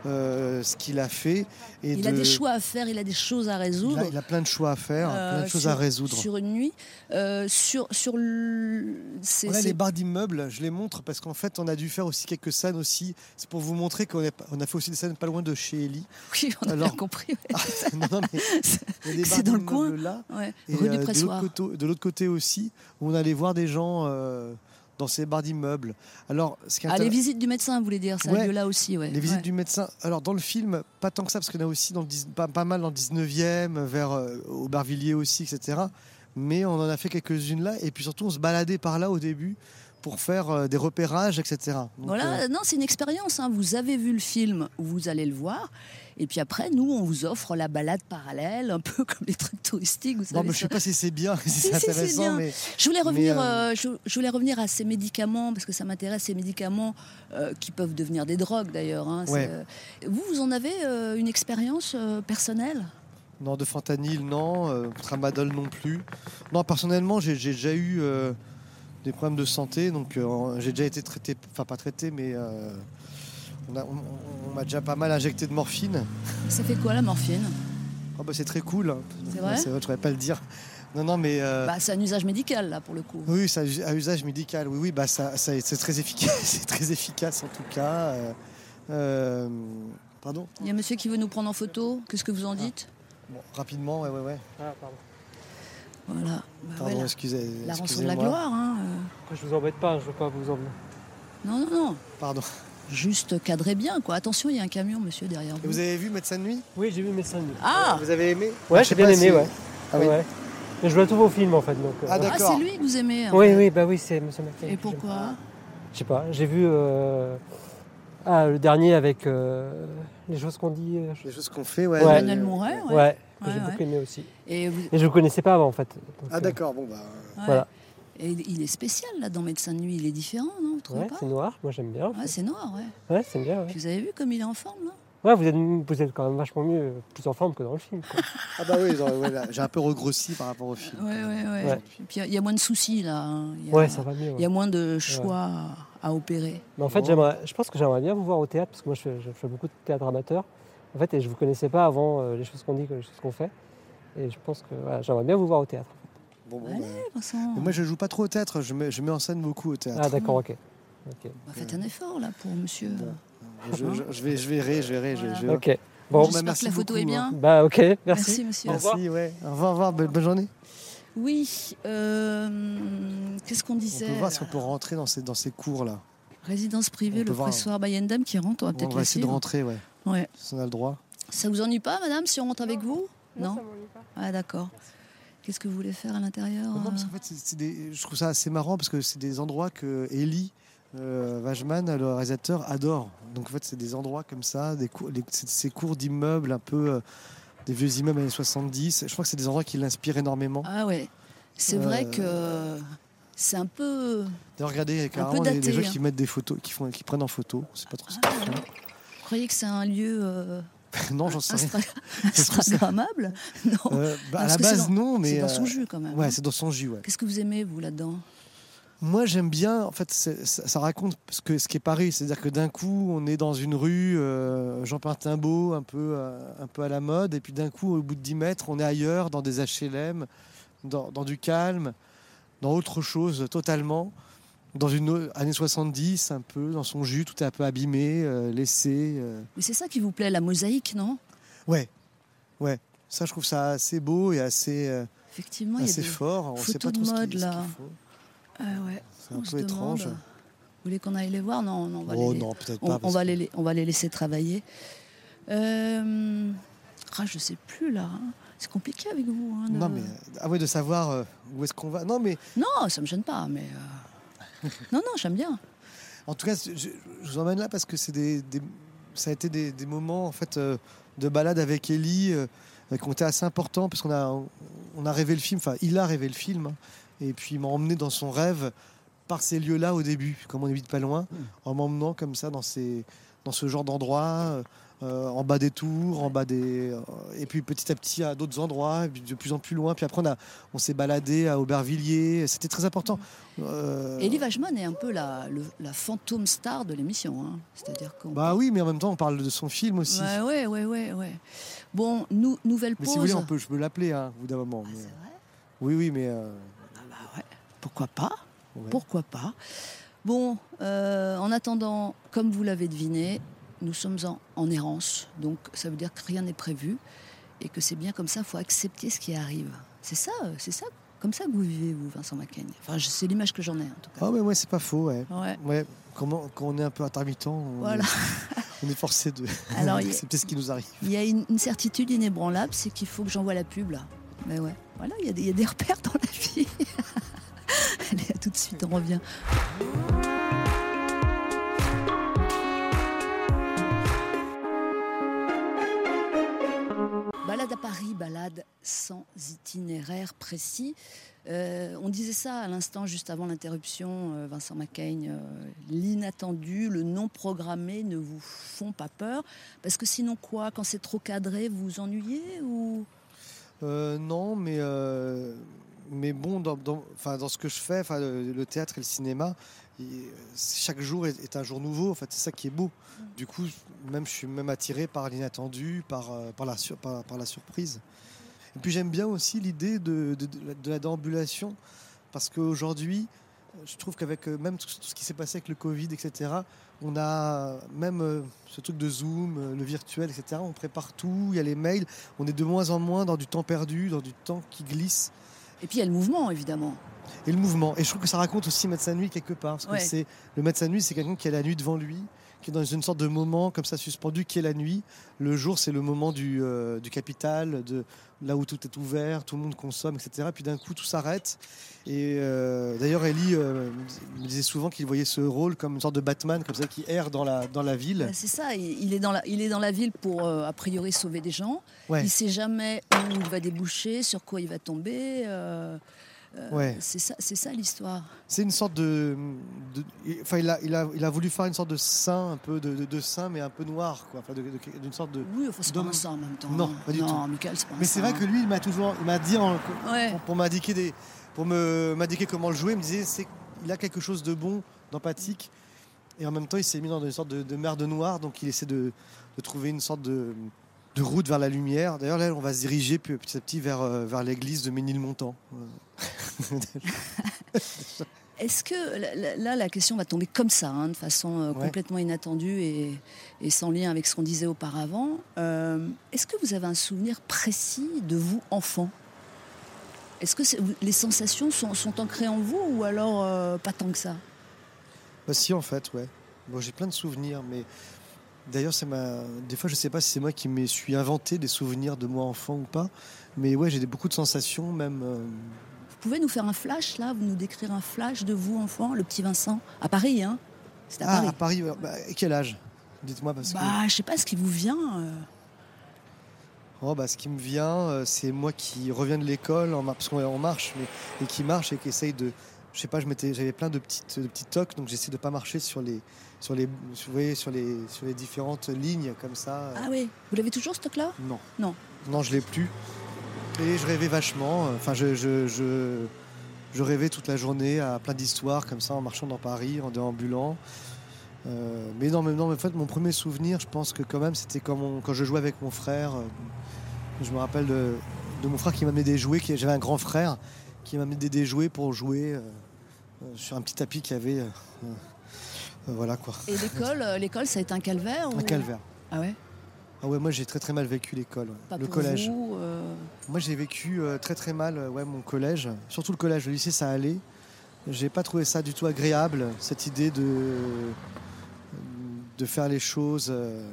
euh, ce qu'il a fait. Et Il de- a des choix à faire, il a des choses à il résoudre. a, il a plein de choix à faire, euh, plein de choses sur- à résoudre. Sur une nuit. Euh, sur sur le- Voilà les barres d'immeubles, je les montre parce qu'en fait on a dû faire aussi quelques scènes aussi. C'est pour vous montrer qu'on a, on a fait aussi des scènes pas loin de chez Ellie. Oui, on a Alors- bien compris. ouais. non, non, mais il y a des C'est barres dans le d'immeubles là. Ouais. Rue du de l'autre Pressoir. côté, de l'autre côté aussi, où on allait voir des gens dans ces barres d'immeubles. Alors, ce qui est Ah, les visites du médecin, vous voulez dire, ça a Ouais. lieu là aussi, ouais. les visites Ouais. du médecin. Alors dans le film, pas tant que ça parce qu'il y en a aussi dans le pas, pas mal dans le 19e, vers euh, Aubervilliers aussi, etc. Mais on en a fait quelques-unes là et puis surtout on se baladait par là au début pour faire euh, des repérages, etc. Donc, Voilà, euh, non, c'est une expérience. hein. Vous avez vu le film, vous allez le voir. Et puis après, nous, on vous offre la balade parallèle, un peu comme les trucs touristiques. Vous non, mais je sais ça. pas si c'est bien, si Si, c'est si, intéressant, bien. mais Je voulais revenir, Mais, euh, euh, je, je voulais revenir à ces médicaments parce que ça m'intéresse ces médicaments euh, qui peuvent devenir des drogues d'ailleurs. hein. Ouais. Vous, vous en avez une expérience personnelle? Non, de fentanyl, non, tramadol non plus. Non, personnellement, j'ai déjà eu des problèmes de santé, donc euh, j'ai déjà été traité, enfin pas traité, mais euh, on a- on- on- on m'a déjà pas mal injecté de morphine. Ça fait quoi la morphine? Ah bah, c'est très cool. hein. C'est vrai? C'est vrai, je ne pas le dire. Non, non, mais euh, bah, C'est un usage médical là pour le coup. oui, ça a usage médical. Oui, oui, bah ça, ça- c'est très efficace. c'est très efficace en tout cas. euh, euh, pardon? Il y a un monsieur qui veut nous prendre en photo. Qu'est-ce que vous en dites? Bon, rapidement, ouais, ouais, ouais. Ah, pardon. Voilà. Bah, Pardon, excusez. La rançon de la gloire. hein, euh. Après, je vous embête pas, je veux pas vous emmener. Non, non, non. Pardon. Juste cadrez bien, quoi. Attention, il y a un camion, monsieur, derrière Et vous. vous avez vu Médecin de nuit? Oui, j'ai vu mes scènes. Ah Vous avez aimé? Ouais, Ah, j'ai bien aimé, si- ouais. Ah oui. ouais. Mais je vois tous vos films en fait. Donc, euh, Ah, Ah, d'accord. c'est lui que vous aimez. en Oui, fait. oui, bah oui, c'est Monsieur McKay. Et pourquoi? Je sais pas, j'ai vu euh, ah, le dernier avec euh, les choses qu'on dit. euh, Les choses qu'on fait, ouais. Ouais. Manuel Mouret, ouais. Ouais, que j'ai ouais. beaucoup aimé aussi. Et, vous- Et je ne vous connaissais pas avant en fait. Donc, Ah euh, d'accord, bon bah. ouais. Voilà. Et il est spécial, là, dans Médecin de nuit. Il est différent, non Vous trouvez Ouais, pas c'est noir, moi j'aime bien. en Ouais, fait. c'est noir, ouais. Ouais, c'est bien. Ouais. Vous avez vu comme il est en forme, là? Ouais, vous êtes, vous êtes quand même vachement mieux, plus en forme que dans le film. quoi. Ah bah oui, ouais, là, j'ai un peu regrossi par rapport au film. Ouais, ouais, ouais. Ouais. Puis il y a- il y, a moins de soucis, là. hein. Il y a, ouais, ça va mieux. ouais. Il y a moins de choix à, à opérer. Mais en fait, Bon. j'aimerais, je pense que j'aimerais bien vous voir au théâtre, parce que moi je fais, je fais beaucoup de théâtre amateur. En fait, et je ne vous connaissais pas avant euh, les choses qu'on dit que les choses qu'on fait. Et je pense que voilà, j'aimerais bien vous voir au théâtre. Bon, bon, Allez, bah. Vincent. Mais moi je joue pas trop au théâtre, je mets, je mets en scène beaucoup au théâtre. Ah d'accord, ok. Bah, faites un effort, là, pour monsieur. Bon. Je, je- je vais, je verrai, je verrai. je- Voilà. je, Ok. Bon, J'espère bah, merci que la photo est bien. bah ok, merci. Merci, monsieur. Au revoir. Merci, ouais. Au revoir, au revoir, bonne, bonne journée. Oui, euh, qu'est-ce qu'on On disait peut voir si on là peut rentrer dans ces, dans ces cours-là. Résidence privée, on le pressoir Bayendam qui rentre, on va On peut-être va la essayer de rentrer, ouais. Ouais. Si on a le droit. Ça vous ennuie pas, madame, si on rentre avec vous? Non ça m'ennuie pas. Ah d'accord. Qu'est-ce que vous voulez faire à l'intérieur Non, parce euh qu'en fait, c'est- c'est des- je trouve ça assez marrant parce que c'est des endroits que Eli euh, Wajman, le réalisateur, adore. Donc en fait, c'est des endroits comme ça, des cours, les- c'est- ces cours d'immeubles un peu euh, des vieux immeubles années 70. Je crois que c'est des endroits qui l'inspirent énormément. Ah ouais. C'est vrai Euh, que c'est un peu. D'ailleurs, regardez carrément les, les daté, gens hein. qui mettent des photos, qui font, qui prennent en photo. C'est pas trop ce qu'ils font. Vous croyez que c'est un lieu euh, non, j'en sais rien. Instagrammable Non. Euh, bah, à la base, dans- non, mais c'est dans son euh, jus quand même. Ouais, hein. c'est dans son jus. Ouais. Qu'est-ce que vous aimez vous là-dedans? Moi, j'aime bien. En fait, ça, ça raconte ce que ce qui est Paris, c'est-à-dire que d'un coup, on est dans une rue euh, Jean Pintimbaud, un peu euh, un peu à la mode, et puis d'un coup, au bout de 10 mètres, on est ailleurs, dans des HLM, dans, dans du calme, dans autre chose totalement, dans une année 70, un peu dans son jus, tout est un peu abîmé, euh, laissé. euh. Mais c'est ça qui vous plaît, la mosaïque, non? Ouais, ouais. Ça, je trouve ça assez beau et assez euh, Effectivement, il y a assez des fort. On sait pas de trop mode, ce qu'il là. faut. Ah ouais. C'est un on peu étrange. demande. Vous voulez qu'on aille les voir? Non, non, on va Oh les, non, on, pas. on va que- les, on va les laisser travailler. Euh, ah, je sais plus là. hein. C'est compliqué avec vous. hein, de- Non, mais ah ouais, de savoir où est-ce qu'on va. Non, mais Non, ça me gêne pas, mais. non, non, j'aime bien. en tout cas, je, je vous emmène là parce que c'est des, des- ça a été des, des moments en fait euh, de balade avec Ellie euh, qui ont été assez importants parce qu'on a, on a rêvé le film. Enfin, il a rêvé le film hein, et puis il m'a emmené dans son rêve par ces lieux-là au début, comme on habite pas loin, en m'emmenant comme ça dans ces, dans ce genre d'endroits. euh, euh, en bas des tours, en bas des. euh, et puis petit à petit à d'autres endroits, et puis de plus en plus loin. Puis après, on, a, on s'est baladé à Aubervilliers. C'était très important. Euh, Elie Wajman est un peu la, le- la fantôme star de l'émission. hein. C'est-à-dire qu'on. Bah oui, mais en même temps, on parle de son film aussi. ouais, ouais, ouais, ouais, ouais. Bon, nou- nouvelle mais pause. si vous voulez, on peut, je peux l'appeler hein, au bout d'un moment. Ah, mais- c'est vrai Oui, oui, mais. euh, Ah bah ouais. Pourquoi pas ouais. Pourquoi pas Bon, euh, en attendant, comme vous l'avez deviné, nous sommes en, en errance. Donc ça veut dire que rien n'est prévu et que c'est bien comme ça, il faut accepter ce qui arrive. C'est ça, c'est ça, comme ça que vous vivez, vous, Vincent Macaigne. Enfin, c'est l'image que j'en ai, en tout cas. Ah, mais ouais, c'est pas faux, ouais. Ouais. Ouais, comment, quand on est un peu intermittent, on, Voilà. est, on est forcé de Alors, il y a- d'accepter ce qui nous arrive. Il y a une, une certitude inébranlable, c'est qu'il faut que j'envoie la pub, là. Mais ouais, voilà, il y, a des- il y a des repères dans la vie. Allez, à tout de suite, on revient. Balade sans itinéraire précis. Euh, on disait ça à l'instant, juste avant l'interruption, euh, Vincent Macaigne. euh, L'inattendu, le non programmé ne vous font pas peur Parce que sinon, quoi Quand c'est trop cadré, vous vous ennuyez ou... Euh, non, mais, bon, dans, ce que je fais, le, théâtre et le cinéma, chaque jour est, un jour nouveau. En fait, c'est ça qui est beau. Du coup, même je suis même attiré par l'inattendu, par, euh, par, la sur- par, par la surprise. Et puis j'aime bien aussi l'idée de, de- de la- déambulation, parce qu'aujourd'hui, je trouve qu'avec euh, même tout, ce qui s'est passé avec le Covid, etc., on a même euh, ce truc de Zoom, euh, le virtuel, etc., on prépare tout, il y a les mails, on est de moins en moins dans du temps perdu, dans du temps qui glisse. Et puis il y a le mouvement, évidemment. Et le mouvement. Et je trouve que ça raconte aussi Médecin Nuit quelque part. Parce que Ouais. c'est, le Médecin Nuit, c'est quelqu'un qui a la nuit devant lui, qui est dans une sorte de moment comme ça suspendu, qui est la nuit. Le jour, c'est le moment du, euh, du capital, de là où tout est ouvert, tout le monde consomme, etc. Puis d'un coup, tout s'arrête. Et euh, d'ailleurs, Ellie euh, me disait souvent qu'il voyait ce rôle comme une sorte de Batman, comme ça, qui erre dans la, dans la ville. C'est ça, il est, dans la, il est dans la ville pour, a priori, sauver des gens. Ouais. Il ne sait jamais où il va déboucher, sur quoi il va tomber. Euh, Ouais. C'est ça, ça l'histoire. C'est une sorte de. de- enfin, il a, il, a, il a voulu faire une sorte de saint, un peu de, de, de saint, mais un peu noir, quoi. Enfin, d'une sorte de. Oui, enfin, c'est pas un saint en même temps. Non, pas du non, tout. Michael, pas Mais c'est vrai que lui, il m'a toujours, il m'a dit en- Ouais. pour, pour m'indiquer des, pour m'indiquer comment le jouer, il me disait c'est, il a quelque chose de bon, d'empathique, et en même temps, il s'est mis dans une sorte de, de mer de noir, donc il essaie de, de trouver une sorte de, de route vers la lumière. D'ailleurs, là, on va se diriger pe- petit à petit vers, euh, vers l'église de Ménilmontant. Est-ce que là- la question va tomber comme ça, hein, de façon euh, Ouais. complètement inattendue et, et sans lien avec ce qu'on disait auparavant euh, Est-ce que vous avez un souvenir précis de vous enfant? Est-ce que les sensations sont, sont ancrées en vous ou alors euh, pas tant que ça? Bah si en fait, ouais. Bon, j'ai plein de souvenirs, mais D'ailleurs, m'a. Des fois, je sais pas si c'est moi qui me suis inventé des souvenirs de moi enfant ou pas. Mais ouais, j'ai beaucoup de sensations, même. euh, Vous pouvez nous faire un flash, là Vous nous décrire un flash de vous, enfant, le petit Vincent À Paris, hein? C'est à Ah, Paris. à Paris. ouais. Bah, quel âge? Dites-moi parce que. Bah, je sais pas ce qui vous vient. euh. Oh, bah, ce qui me vient, euh, c'est moi qui reviens de l'école, en parce qu'on on marche, mais, et qui marche et qui essaye de. Je sais pas, je m'étais- j'avais plein de petites, de petites tocs, donc j'essaie de pas marcher sur les, sur les, vous voyez, sur les, sur les différentes lignes comme ça. Ah oui, vous l'avez toujours, ce stock-là Non. Non. Non, je l'ai plus. Et je rêvais vachement. Enfin, je, je, je, je rêvais toute la journée à plein d'histoires comme ça en marchant dans Paris, en déambulant. Euh, mais non, mais non, mais en fait, mon premier souvenir, je pense que quand même, c'était quand, mon- quand je jouais avec mon frère. euh, je me rappelle de, de mon frère qui m'amenait des jouets. qui- J'avais un grand frère qui m'amenait des, des jouets pour jouer euh, sur un petit tapis qu'il y avait. euh, euh, euh, voilà quoi. Et l'école, euh, l'école, ça a été un calvaire Un ou- calvaire. Ah ouais? Ah ouais, moi j'ai très très mal vécu l'école. Pas le pour collège. vous, euh, Moi, j'ai vécu euh, très très mal euh, ouais, mon collège, surtout le collège. Le lycée, ça allait. J'ai pas trouvé ça du tout agréable, cette idée de, de faire les choses. euh,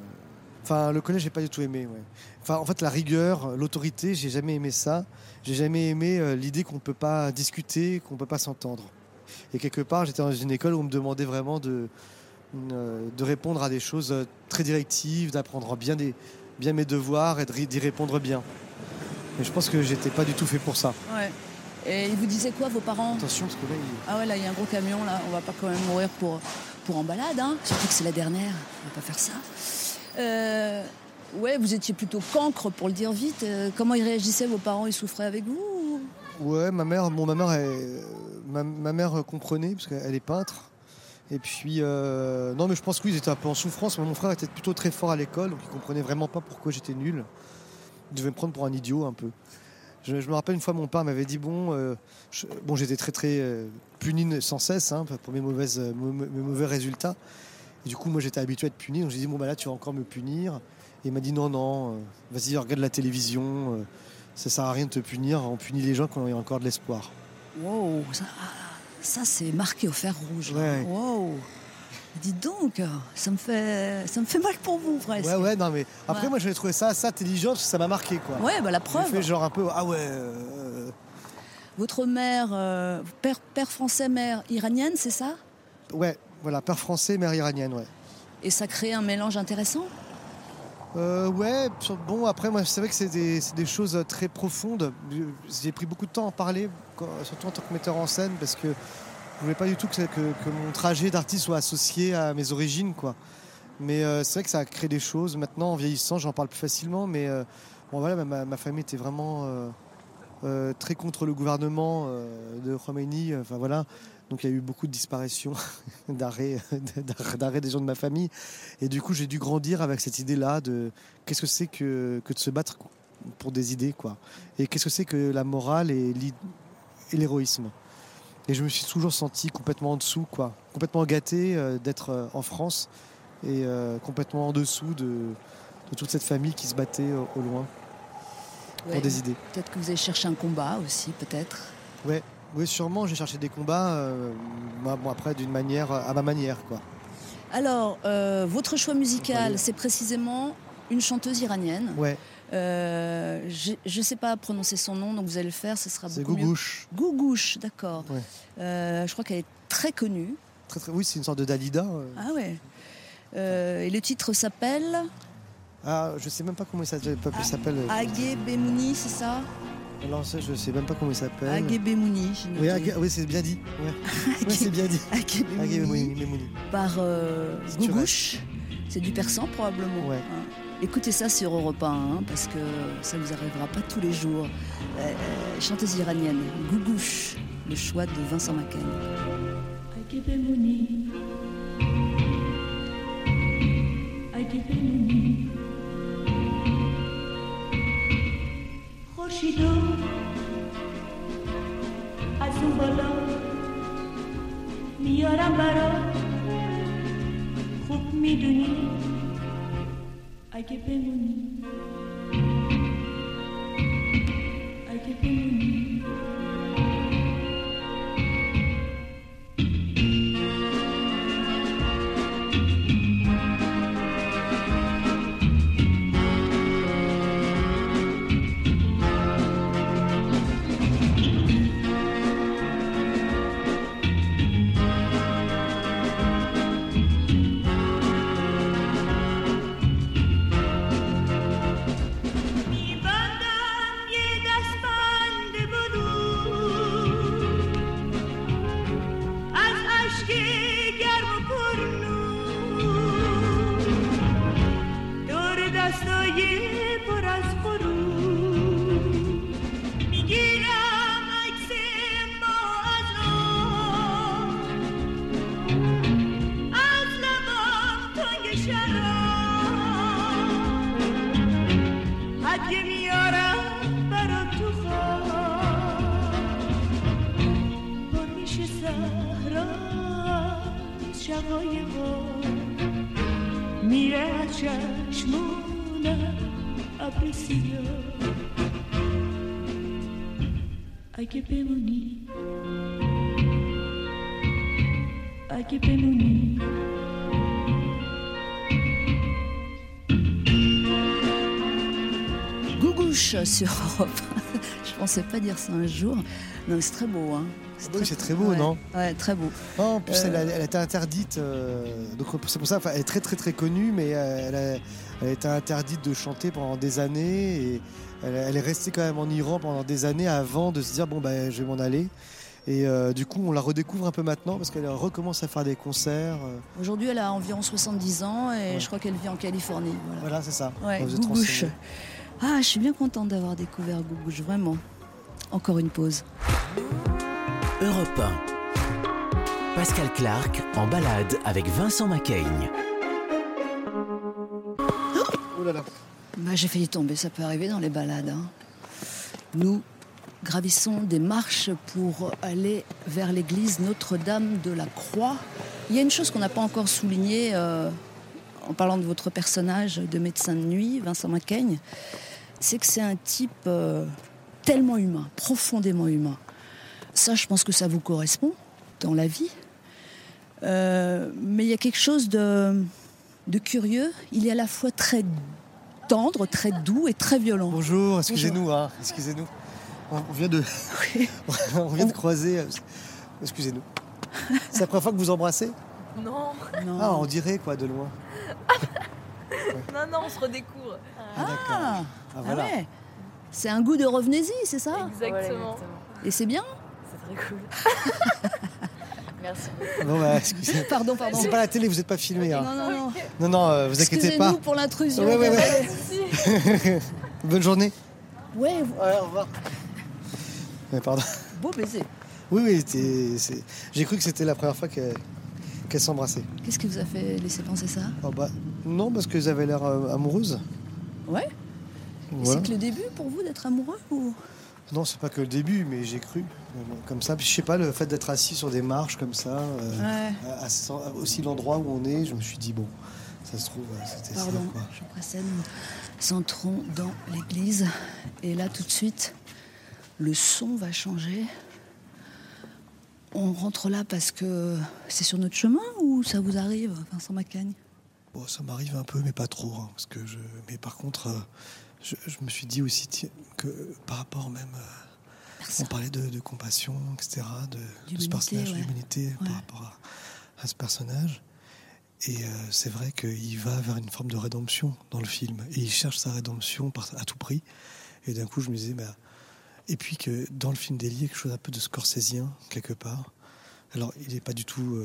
Enfin, le collège, j'ai pas du tout aimé. ouais. Enfin, en fait, la rigueur, l'autorité, j'ai jamais aimé ça. J'ai jamais aimé euh, l'idée qu'on peut pas discuter, qu'on peut pas s'entendre. Et quelque part, j'étais dans une école où on me demandait vraiment de, euh, de répondre à des choses euh, très directives, d'apprendre bien, des, bien mes devoirs et d'y répondre bien. Mais je pense que j'étais pas du tout fait pour ça. ouais. Et ils vous disaient quoi, vos parents? Attention, parce que là, il- Ah ouais, là, il y a un gros camion, là. On va pas quand même mourir pour, pour en balade, hein. Surtout que c'est la dernière. On va pas faire ça. Euh, ouais, vous étiez plutôt cancre, pour le dire vite. Euh, comment ils réagissaient, vos parents? Ils souffraient avec vous ou- Ouais, ma mère, bon, ma mère, est- ma, mère comprenait parce qu'elle est peintre. Et puis, euh, non, mais je pense que oui, ils étaient un peu en souffrance. Mon frère était plutôt très fort à l'école, donc il comprenait vraiment pas pourquoi j'étais nul. Il devait me prendre pour un idiot un peu. Je, me rappelle une fois, mon père m'avait dit bon, euh, bon, j'étais très très euh, puni sans cesse hein, pour mes mauvais résultats. Du coup, moi, j'étais habitué à être puni. Donc j'ai dit bon, bah là, tu vas encore me punir. Et il m'a dit non, non, vas-y, regarde la télévision. ça sert à rien de te punir. On punit les gens quand il y a encore de l'espoir. Wow, ça, ah, ça c'est marqué au fer rouge. Ouais. Wow. Dis donc, ça me fait, ça me fait mal pour vous, presque. Ouais, ouais, non, mais après, Ouais. moi, j'avais trouvé ça assez intelligent parce que ça m'a marqué, quoi. Ouais, bah la J'ai preuve. fait genre un peu, ah ouais. euh, Votre mère, euh, père, père français, mère iranienne, c'est ça? Ouais, voilà, père français, mère iranienne, ouais. Et ça crée un mélange intéressant? Euh, ouais, bon, après, moi, c'est vrai que c'est des, des choses euh, très profondes. J'ai pris beaucoup de temps à en parler, surtout en tant que metteur en scène, parce que je voulais pas du tout que, que, mon trajet d'artiste soit associé à mes origines, quoi. Mais euh, c'est vrai que ça a créé des choses. Maintenant, en vieillissant, j'en parle plus facilement, mais euh, bon, voilà, ma, ma famille était vraiment euh, très contre le gouvernement de Khomeini. Enfin, voilà. Donc, il y a eu beaucoup de disparitions, d'arrêt d'arrêt des gens de ma famille. Et du coup, j'ai dû grandir avec cette idée-là de qu'est-ce que c'est que, que de se battre pour des idées, quoi. Et qu'est-ce que c'est que la morale et l'i- et l'héroïsme. Et je me suis toujours senti complètement en dessous, quoi. Complètement gâté euh, d'être euh, en France et euh, complètement en dessous de, de toute cette famille qui se battait au loin Ouais. pour des idées. Peut-être que vous avez cherché un combat aussi, peut-être. Ouais, oui, sûrement, j'ai cherché des combats, euh, moi, bon, après, d'une manière, à ma manière, quoi. Alors, euh, votre choix musical, c'est précisément une chanteuse iranienne. Ouais, Euh, je ne sais pas prononcer son nom, donc vous allez le faire, ce sera c'est beaucoup mieux. Gougouche. Gougouche, d'accord. Ouais. Euh, je crois qu'elle est très connue. Très, très, oui, c'est une sorte de Dalida. euh. Ah ouais. Euh, et le titre s'appelle Ah, je sais même pas comment il s'appelle. euh, Agé Bemouni, c'est ça? Alors ça, je sais même pas comment il s'appelle. Agé Bemouni. Oui, oui, c'est bien dit. Ouais. Oui, c'est bien dit. Agé Bemouni. Par Gougouche. C'est du persan probablement. Ouais. hein. Écoutez ça sur Europe 1, hein, parce que ça vous arrivera pas tous les jours. Euh, euh, chanteuse iranienne, Gougouche, le choix de Vincent Macaigne. اگه بمونی اگه بمونی خورشیدو از اون بالا میارم برات خوب میدونی Ai que pneumonia. Ai que pneumonia. Gougouche sur Europe. Je pensais pas dire ça un jour. Non, c'est très beau. Hein. Oui, c'est très beau, ouais. non Ouais, très beau. Non, en plus, Euh. elle, a, elle a été interdite. euh, donc c'est pour ça, enfin, elle est très très très connue, mais euh, elle a, elle a été interdite de chanter pendant des années. Et elle, elle est restée quand même en Iran pendant des années avant de se dire bon ben je vais m'en aller. Et euh, du coup, on la redécouvre un peu maintenant parce qu'elle recommence à faire des concerts. euh, Aujourd'hui, elle a environ 70 ans et Ouais. je crois qu'elle vit en Californie. Voilà. voilà, c'est ça. Ouais, Ah, je suis bien contente d'avoir découvert Gougouche, vraiment. Encore une pause. Europe 1. Pascal Clark en balade avec Vincent Macaigne. Oh là là. Bah, j'ai failli tomber, ça peut arriver dans les balades. hein. Nous gravissons des marches pour aller vers l'église Notre-Dame de la Croix. Il y a une chose qu'on n'a pas encore soulignée euh, en parlant de votre personnage de médecin de nuit, Vincent Macaigne, c'est que c'est un type euh, tellement humain, profondément humain. Ça, je pense que ça vous correspond dans la vie. Euh, mais il y a quelque chose de, de curieux. Il est à la fois très tendre, très doux et très violent. Bonjour, excusez-nous, hein, excusez-nous. On on vient de, on vient de croiser. euh, Excusez-nous. C'est la première fois que vous embrassez? Non, Non. Ah, on dirait quoi de loin. non, non, on se redécouvre. Ah, d'accord. Ah, Ah, ah voilà. ouais. C'est un goût de revenez-y, c'est ça Exactement. Et c'est bien C'est très cool. Merci. Bon, bah, excusez. Pardon, pardon. C'est pas la télé, vous n'êtes pas filmé. Hein. Non, non, non. Non, non, euh, vous inquiétez pas. Excusez-nous pour l'intrusion. Ouais, ouais, ouais. désolé. Bonne journée. Ouais, Ouais, au revoir. Ouais, pardon. beau baiser. Oui, oui, c'est- j'ai cru que c'était la première fois qu'elle qu'elle s'embrassait. Qu'est-ce qui vous a fait laisser penser ça? Oh, bah, non, parce qu'elles avaient l'air euh, amoureuses. Ouais. Voilà. C'est que le début pour vous d'être amoureux ou? Non, c'est pas que le début, mais j'ai cru. euh, Comme ça. Je sais pas, le fait d'être assis sur des marches comme ça, euh, Ouais. à- à- aussi l'endroit où on est, je me suis dit, bon, ça se trouve, euh, c'était ça. Pardon, je précède. Nous entrons dans l'église et là tout de suite, le son va changer. On rentre là parce que c'est sur notre chemin ou ça vous arrive, Vincent Macaigne? Bon, ça m'arrive un peu, mais pas trop. hein, parce que je... Mais par contre, euh, je, je me suis dit aussi que par rapport même. euh, on parlait de, de compassion, etc., de, de ce personnage, ouais. d'humanité Ouais. par rapport à, à ce personnage. Et euh, c'est vrai qu'il va vers une forme de rédemption dans le film. Et il cherche sa rédemption par, à tout prix. Et d'un coup, je me disais, bah, et puis que dans le film d'Eli, il y a quelque chose un peu de scorsésien, quelque part. Alors, il n'est pas du tout.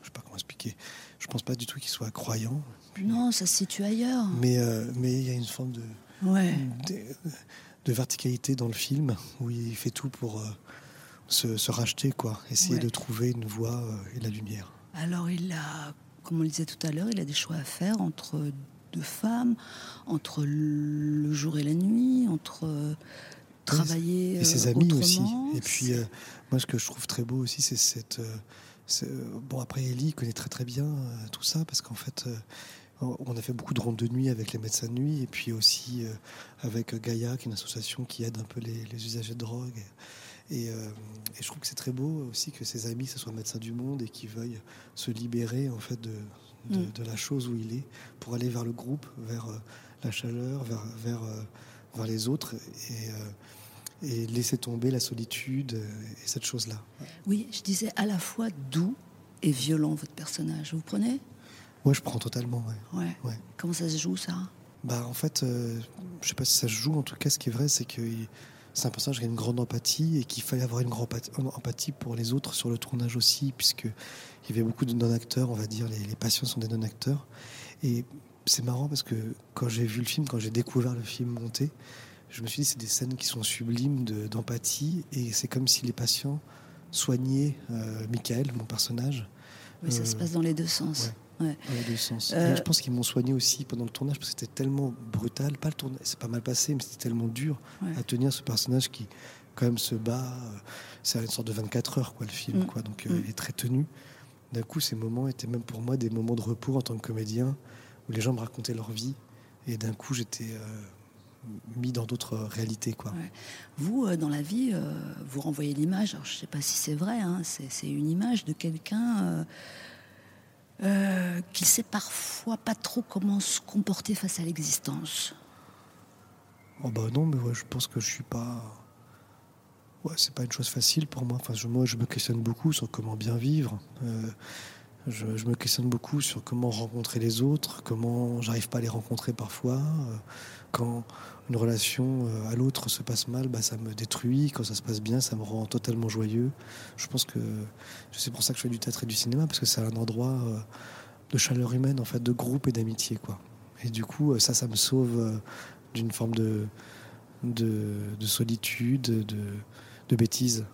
je sais pas comment expliquer. Je pense pas du tout qu'il soit croyant. Non, ça se situe ailleurs. Mais euh, mais il y a une forme de, Ouais. de, de verticalité dans le film où il fait tout pour euh, se, se racheter, quoi. Essayer Ouais. de trouver une voie euh, et la lumière. Alors il a, comme on le disait tout à l'heure, il a des choix à faire entre deux femmes, entre le jour et la nuit, entre travailler Et ses amis aussi. Et puis, moi, ce que je trouve très beau aussi, c'est cette. Euh, bon, après, Ellie connaît très très bien euh, tout ça parce qu'en fait, euh, on a fait beaucoup de rondes de nuit avec les médecins de nuit et puis aussi avec Gaïa, qui est une association qui aide un peu les, les usagers de drogue. Et, euh, et je trouve que c'est très beau aussi que ses amis, ce soient médecins du monde et qu'ils veuillent se libérer en fait de, de, Mm. de la chose où il est pour aller vers le groupe, vers euh, la chaleur, vers, vers, euh, vers les autres. Et, et laisser tomber la solitude euh, et cette chose-là. Oui, je disais à la fois doux et violent votre personnage. Vous prenez? Moi, je prends totalement. ouais. Ouais. Ouais. Comment ça se joue ça? Bah, en fait, euh, je sais pas si ça se joue. En tout cas, ce qui est vrai, c'est que c'est un personnage qui a une grande empathie et qu'il fallait avoir une grande empathie- empathie pour les autres sur le tournage aussi, puisque il y avait beaucoup de non-acteurs, on va dire. Les, les patients sont des non-acteurs. Et c'est marrant parce que quand j'ai vu le film, quand j'ai découvert le film monter, je me suis dit c'est des scènes qui sont sublimes de- d'empathie et c'est comme si les patients soignaient euh, Michael, mon personnage. Oui, ça Euh, se passe dans les deux sens. Ouais. Dans les deux sens. Euh, Et je pense qu'ils m'ont soigné aussi pendant le tournage parce que c'était tellement brutal. Pas le tournage, c'est pas mal passé, mais c'était tellement dur Ouais. à tenir ce personnage qui, quand même se bat. euh, C'est une sorte de 24 heures, quoi, le film. Mm. Quoi, donc euh, Mm. il est très tenu. D'un coup, ces moments étaient même pour moi des moments de repos en tant que comédien, où les gens me racontaient leur vie. Et d'un coup, j'étais euh, mis dans d'autres réalités. Quoi. Ouais. Vous, euh, dans la vie, euh, vous renvoyez l'image, alors je ne sais pas si c'est vrai, hein, c'est une image de quelqu'un euh, euh, qui sait parfois pas trop comment se comporter face à l'existence. Oh bah non, mais ouais, je pense que je suis pas. Ouais, c'est pas une chose facile pour moi. Enfin, je, moi, je me questionne beaucoup sur comment bien vivre. Je, me questionne beaucoup sur comment rencontrer les autres, comment j'arrive pas à les rencontrer parfois. Euh, quand une relation euh, à l'autre se passe mal, bah, ça me détruit. Quand ça se passe bien, ça me rend totalement joyeux. Je pense que c'est pour ça que je fais du théâtre et du cinéma, parce que c'est un endroit euh, de chaleur humaine, en fait, de groupe et d'amitié, quoi. Et du coup, ça, ça me sauve d'une forme de, de, de solitude, de, de bêtise.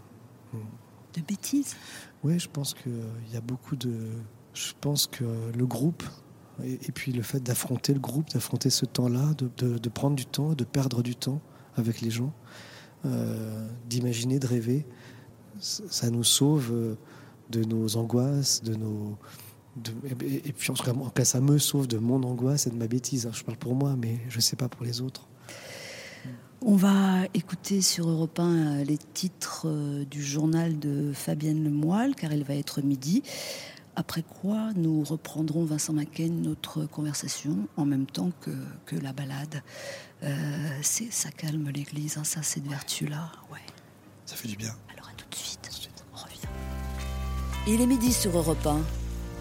De bêtises Oui, je pense qu'il y a beaucoup de. Je pense que le groupe, et, puis le fait d'affronter le groupe, d'affronter ce temps-là, de, de- prendre du temps, de perdre du temps avec les gens, euh, d'imaginer, de rêver, ça nous sauve euh, de nos angoisses, de nos. et, et puis en tout cas, ça me sauve de mon angoisse et de ma bêtise. Je parle pour moi, mais je ne sais pas pour les autres. On va écouter sur Europe 1 euh, les titres euh, du journal de Fabienne Lemoyle, car il va être midi. Après quoi, nous reprendrons, Vincent Macaigne, notre conversation en même temps que, que la balade. Euh, c'est- ça calme l'église, hein, ça, cette vertu-là. Ouais. Ça fait du bien. Alors à tout de suite. On revient. Il est midi sur Europe 1.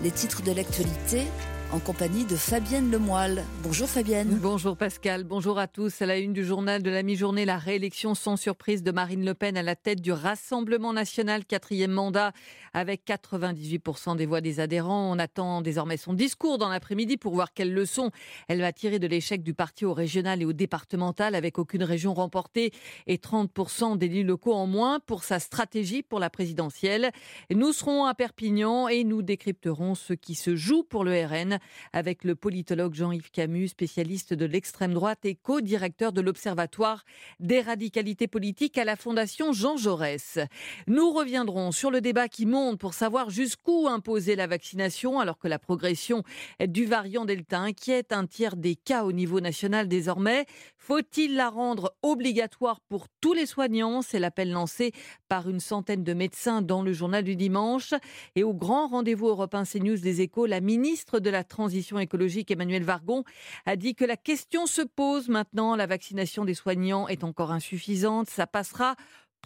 Les titres de l'actualité en compagnie de Fabienne Lemoyle. Bonjour Fabienne. Bonjour Pascal, bonjour à tous. À la une du journal de la mi-journée, la réélection sans surprise de Marine Le Pen à la tête du Rassemblement national, quatrième mandat, avec 98% des voix des adhérents. On attend désormais son discours dans l'après-midi pour voir quelles leçons elle va tirer de l'échec du parti au régional et au départemental, avec aucune région remportée et 30% d'élus locaux en moins pour sa stratégie pour la présidentielle. Nous serons à Perpignan et nous décrypterons ce qui se joue pour le RN avec le politologue Jean-Yves Camus, spécialiste de l'extrême droite et co-directeur de l'Observatoire des radicalités politiques à la Fondation Jean Jaurès. Nous reviendrons sur le débat qui monte pour savoir jusqu'où imposer la vaccination alors que la progression du variant Delta inquiète un tiers des cas au niveau national désormais. Faut-il la rendre obligatoire pour tous les soignants? C'est l'appel lancé par une centaine de médecins dans le journal du dimanche. Et au grand rendez-vous Europe 1 CNews des échos, la ministre de la Transition écologique, Emmanuel Vargon, a dit que la question se pose maintenant. La vaccination des soignants est encore insuffisante. Ça passera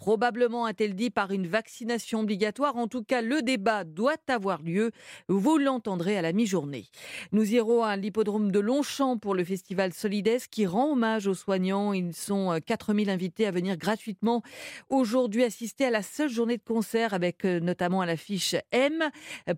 Probablement, a-t-elle dit, par une vaccination obligatoire. En tout cas, le débat doit avoir lieu. Vous l'entendrez à la mi-journée. Nous irons à l'hippodrome de Longchamp pour le festival Solides qui rend hommage aux soignants. Ils sont euh, 4000 invités à venir gratuitement aujourd'hui assister à la seule journée de concert avec euh, notamment à l'affiche M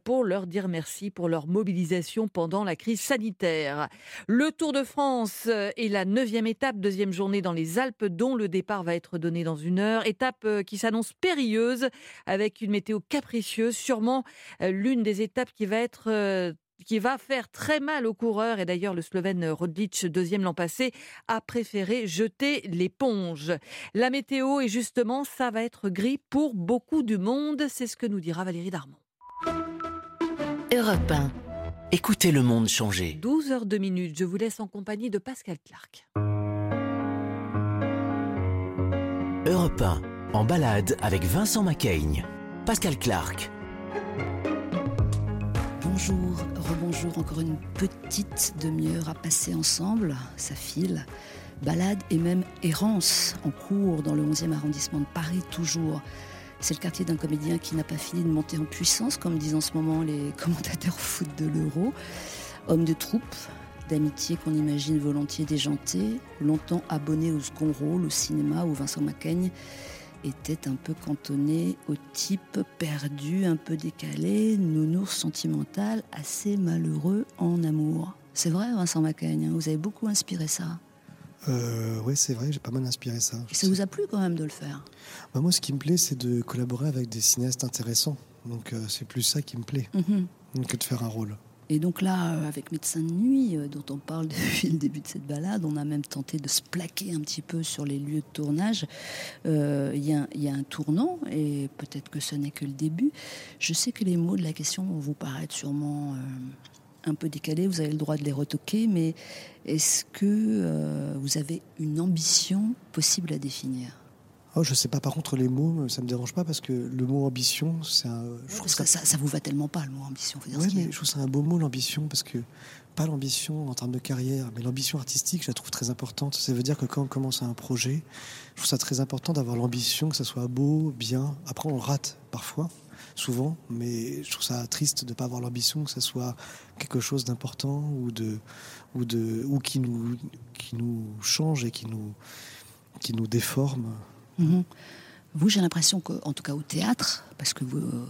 pour leur dire merci pour leur mobilisation pendant la crise sanitaire. Le Tour de France euh, est la neuvième étape, deuxième journée dans les Alpes dont le départ va être donné dans une heure. Étape euh, qui s'annonce périlleuse avec une météo capricieuse, sûrement euh, l'une des étapes qui va être euh, qui va faire très mal aux coureurs. Et d'ailleurs, le Slovène Roglic, deuxième l'an passé, a préféré jeter l'éponge. La météo, et justement, ça va être gris pour beaucoup du monde. C'est ce que nous dira Valérie Darmon. Europe 1. Écoutez le monde changer. 12h02 minutes. Je vous laisse en compagnie de Pascal Clark. Europe 1. En balade avec Vincent Macaigne. Pascal Clark. Bonjour, rebonjour, encore une petite demi-heure à passer ensemble, ça file. Balade et même errance en cours dans le 11e arrondissement de Paris, toujours. C'est le quartier d'un comédien qui n'a pas fini de monter en puissance, comme disent en ce moment les commentateurs foot de l'Euro. Homme de troupe, d'amitié qu'on imagine volontiers déjanté, longtemps abonné au second rôle, au cinéma, où Vincent Macaigne était un peu cantonné au type perdu, un peu décalé, nounours sentimental, assez malheureux en amour. C'est vrai, Vincent Macaigne, hein, vous avez beaucoup inspiré ça. Euh, ouais, c'est vrai, j'ai pas mal inspiré ça. Et ça vous a plu quand même de le faire? Bah, moi, ce qui me plaît, c'est de collaborer avec des cinéastes intéressants. Donc, euh, c'est plus ça qui me plaît Mhm. que de faire un rôle. Et donc là, euh, avec Médecin de nuit, euh, dont on parle depuis le début de cette balade, on a même tenté de se plaquer un petit peu sur les lieux de tournage. Euh, Il y, a- un tournant, et peut-être que ce n'est que le début. Je sais que les mots de la question vont vous paraître sûrement un peu décalés, vous avez le droit de les retoquer, mais est-ce que vous avez une ambition possible à définir? Oh, je sais pas, par contre, les mots, ça me dérange pas parce que le mot ambition, c'est un. Je trouve Parce que ça, ça vous va tellement pas, le mot ambition. faut dire Ouais, ce mais je trouve c'est un beau mot, l'ambition, parce que pas l'ambition en termes de carrière, mais l'ambition artistique, je la trouve très importante. Ça veut dire que quand on commence un projet, je trouve ça très important d'avoir l'ambition, que ça soit beau, bien. Après, on rate parfois, souvent, mais je trouve ça triste de ne pas avoir l'ambition, que ça soit quelque chose d'important ou, de, ou, de, ou qui, nous, qui nous change et qui nous, qui nous déforme. Mhm. Vous, j'ai l'impression que, en tout cas au théâtre, parce que euh,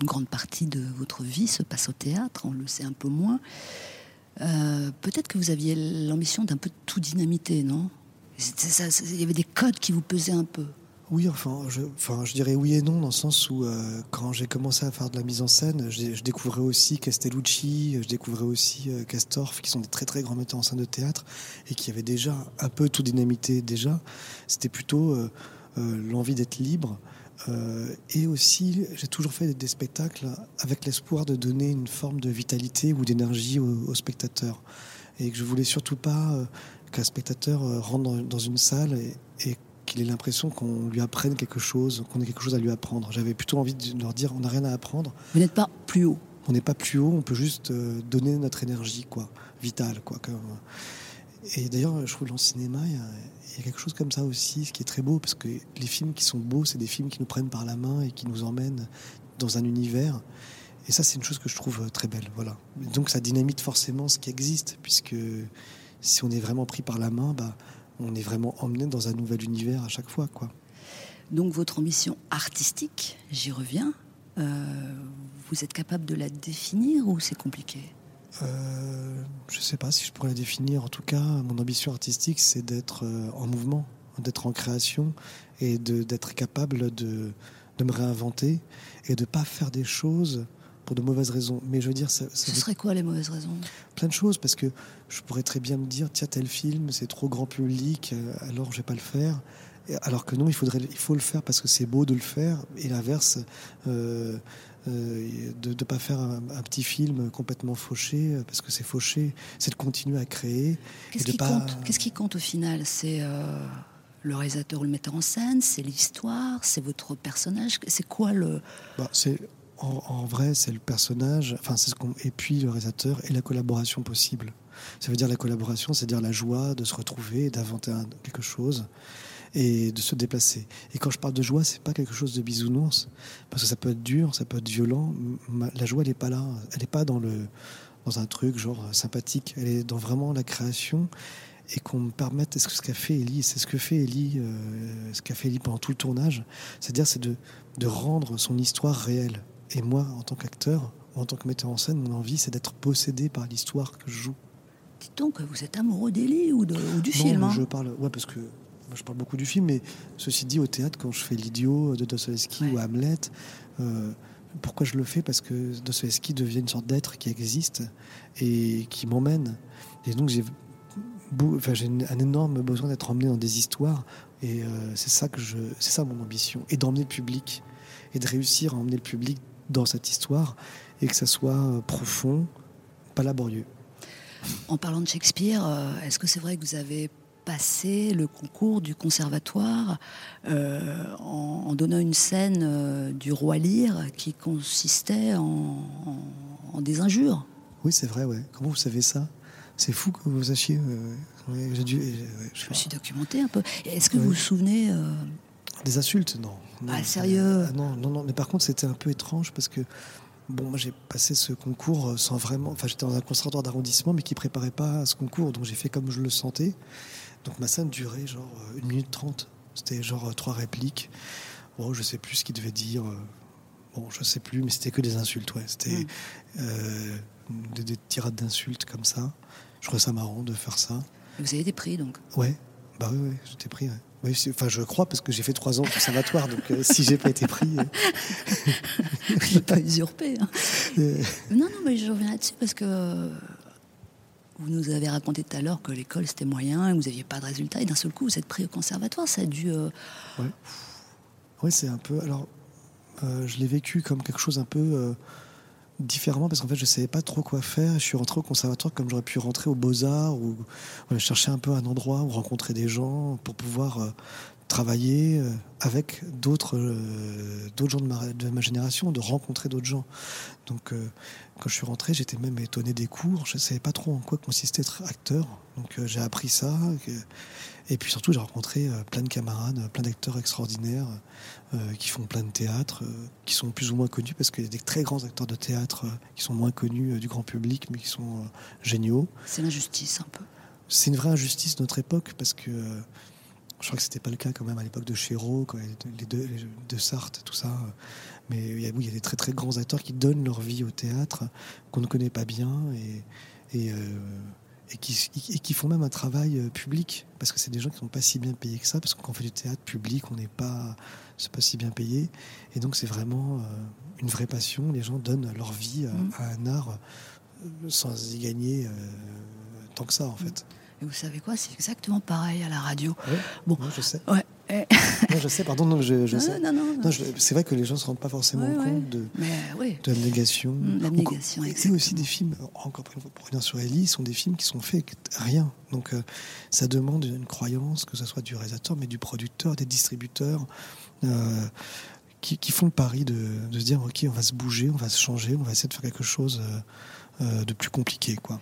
une grande partie de votre vie se passe au théâtre, on le sait un peu moins. euh, Peut-être que vous aviez l'ambition d'un peu tout dynamiter, non? Il y avait des codes qui vous pesaient un peu. Oui, enfin je, dirais oui et non, dans le sens où euh, quand j'ai commencé à faire de la mise en scène, je, découvrais aussi Castellucci, je découvrais aussi euh, Castorf, qui sont des très très grands metteurs en scène de théâtre, et qui avaient déjà un peu tout dynamité déjà. C'était plutôt l'envie d'être libre. euh, et aussi, j'ai toujours fait des spectacles avec l'espoir de donner une forme de vitalité ou d'énergie aux, aux spectateurs. Et que je voulais surtout pas euh, qu'un spectateur euh, rentre dans, une salle et, et qu'il ait l'impression qu'on lui apprenne quelque chose, qu'on ait quelque chose à lui apprendre. J'avais plutôt envie de leur dire on n'a rien à apprendre, Vous n'êtes pas plus haut. on n'est pas plus haut, on peut juste euh, donner notre énergie, quoi, vitale, quoi. Et d'ailleurs, je trouve dans le cinéma, il y, a, il y a quelque chose comme ça aussi, ce qui est très beau, parce que les films qui sont beaux, c'est des films qui nous prennent par la main et qui nous emmènent dans un univers. Et ça, c'est une chose que je trouve euh, très belle, voilà. Donc, ça dynamite forcément ce qui existe, puisque si on est vraiment pris par la main, bah, on est vraiment emmené dans un nouvel univers à chaque fois, quoi. Donc votre ambition artistique, j'y reviens, euh, vous êtes capable de la définir ou c'est compliqué? Euh, je sais pas si je pourrais la définir. En tout cas, mon ambition artistique, c'est d'être euh, en mouvement, d'être en création et d'être capable de, de me réinventer et de pas faire des choses pour de mauvaises raisons. Mais je veux dire, ça, ça Ce serait quoi les mauvaises raisons? Plein de choses parce que je pourrais très bien me dire tiens tel film c'est trop grand public euh, alors je vais pas le faire alors que non il faudrait il faut le faire parce que c'est beau de le faire et l'inverse euh, de ne pas faire un, un petit film complètement fauché euh, parce que c'est fauché c'est de continuer à créer Qu'est-ce qui, pas compte Qu'est-ce qui compte au final? C'est euh, le réalisateur ou le metteur en scène? C'est l'histoire? C'est votre personnage? C'est quoi le... Bah, c'est en, en vrai, c'est le personnage, enfin c'est ce qu'on et puis le réalisateur et la collaboration possible. Ça veut dire la collaboration, c'est dire la joie de se retrouver, d'inventer quelque chose et de se déplacer. Et quand je parle de joie, c'est pas quelque chose de bisounours, parce que ça peut être dur, ça peut être violent. La joie, elle est pas là, elle n'est pas dans le dans un truc genre sympathique. Elle est dans vraiment la création et qu'on me permette. Est-ce que ce qu'a fait Ellie, c'est ce que fait Ellie, euh, ce qu'a fait Ellie pendant tout le tournage, c'est-à-dire c'est de de rendre son histoire réelle. Et moi, en tant qu'acteur, ou en tant que metteur en scène, mon envie, c'est d'être possédé par l'histoire que je joue. Dites donc, vous êtes amoureux d'Elie ou, du non, film hein je parle, ouais, parce que moi, je parle beaucoup du film, mais ceci dit, au théâtre, quand je fais l'idiot de Dostoevsky ou Hamlet, euh, pourquoi je le fais? Parce que Dostoevsky devient une sorte d'être qui existe et qui m'emmène. Et donc, j'ai enfin, un énorme besoin d'être emmené dans des histoires, et euh, c'est ça que je, c'est ça mon ambition, et d'emmener le public, et de réussir à emmener le public dans cette histoire, et que ça soit euh, profond, pas laborieux. En parlant de Shakespeare, est-ce que c'est vrai que vous avez passé le concours du conservatoire euh, en, en donnant une scène euh, du roi Lear qui consistait en, en- en des injures Oui, c'est vrai, ouais. Comment vous savez ça? C'est fou que vous sachiez. euh, dû, euh, je me suis documenté un peu. Est-ce que Oui. vous vous souvenez Des insultes, non. Non, Ah, sérieux? ah, Non, non, non. Mais par contre, c'était un peu étrange parce que, bon, moi, j'ai passé ce concours sans vraiment. Enfin, j'étais dans un conservatoire d'arrondissement, mais qui préparait pas à ce concours. Donc, j'ai fait comme je le sentais. Donc, ma scène durait genre euh, une minute trente. C'était genre euh, trois répliques. Bon, je sais plus ce qu'il devait dire. euh, Bon, je sais plus, mais c'était que des insultes, ouais. C'était Mm. euh, des, des tirades d'insultes comme ça. Je trouvais ça marrant de faire ça. Vous avez des prix donc? Ouais, bah oui, ouais, j'étais pris. ouais. Oui, enfin, je crois parce que j'ai fait trois ans au conservatoire, donc euh, si j'ai pas été pris, euh, Je pas usurpé. hein. euh, Non, non, mais je reviens là-dessus parce que vous nous avez raconté tout à l'heure que l'école c'était moyen, vous n'aviez pas de résultats, et d'un seul coup vous êtes pris au conservatoire. Ça a dû. euh, ouais, c'est un peu. Alors, euh, je l'ai vécu comme quelque chose un peu euh, différemment parce qu'en fait, je savais pas trop quoi faire. Je suis rentré au conservatoire comme j'aurais pu rentrer aux Beaux Arts ou chercher un peu un endroit où rencontrer des gens pour pouvoir travailler euh, avec d'autres euh, gens de ma, de ma génération, de rencontrer d'autres gens. Donc, euh, quand je suis rentré, j'étais même étonné des cours. Je savais pas trop en quoi consistait être acteur. Donc, j'ai appris ça. et puis surtout, j'ai rencontré plein de camarades, plein d'acteurs extraordinaires qui font plein de théâtre, qui sont plus ou moins connus parce qu'il y a des très grands acteurs de théâtre qui sont moins connus du grand public, mais qui sont géniaux. c'est l'injustice un peu. C'est une vraie injustice de notre époque parce que je crois que c'était pas le cas quand même à l'époque de Chéreau, les deux, les deux Sarthe, tout ça. Mais il y, a, oui, il y a des très très grands acteurs qui donnent leur vie au théâtre qu'on ne connaît pas bien et, et, euh, et qui, et qui font même un travail euh, public parce que c'est des gens qui sont pas si bien payés que ça parce que quand on fait du théâtre public, on n'est pas pas si bien payé et donc c'est vraiment euh, une vraie passion. Les gens donnent leur vie à, Mm. à un art sans y gagner euh, tant que ça en fait. Vous savez quoi C'est exactement pareil à la radio. Ouais, Bon. je sais. Ouais. Non, je sais, pardon, non, je, je non, sais. non, non, non. Non, je- c'est vrai que les gens ne se rendent pas forcément compte de, Mais oui. de l'abnégation. Mm, l'abnégation, Et exactement. aussi des films, encore pour pour revenir sur Ellie, sont des films qui sont faits avec rien. Donc euh, ça demande une croyance, que ce soit du réalisateur, mais du producteur, des distributeurs, euh, qui, qui font le pari de, de se dire ok, on va se bouger, on va se changer, on va essayer de faire quelque chose euh, de plus compliqué. Quoi.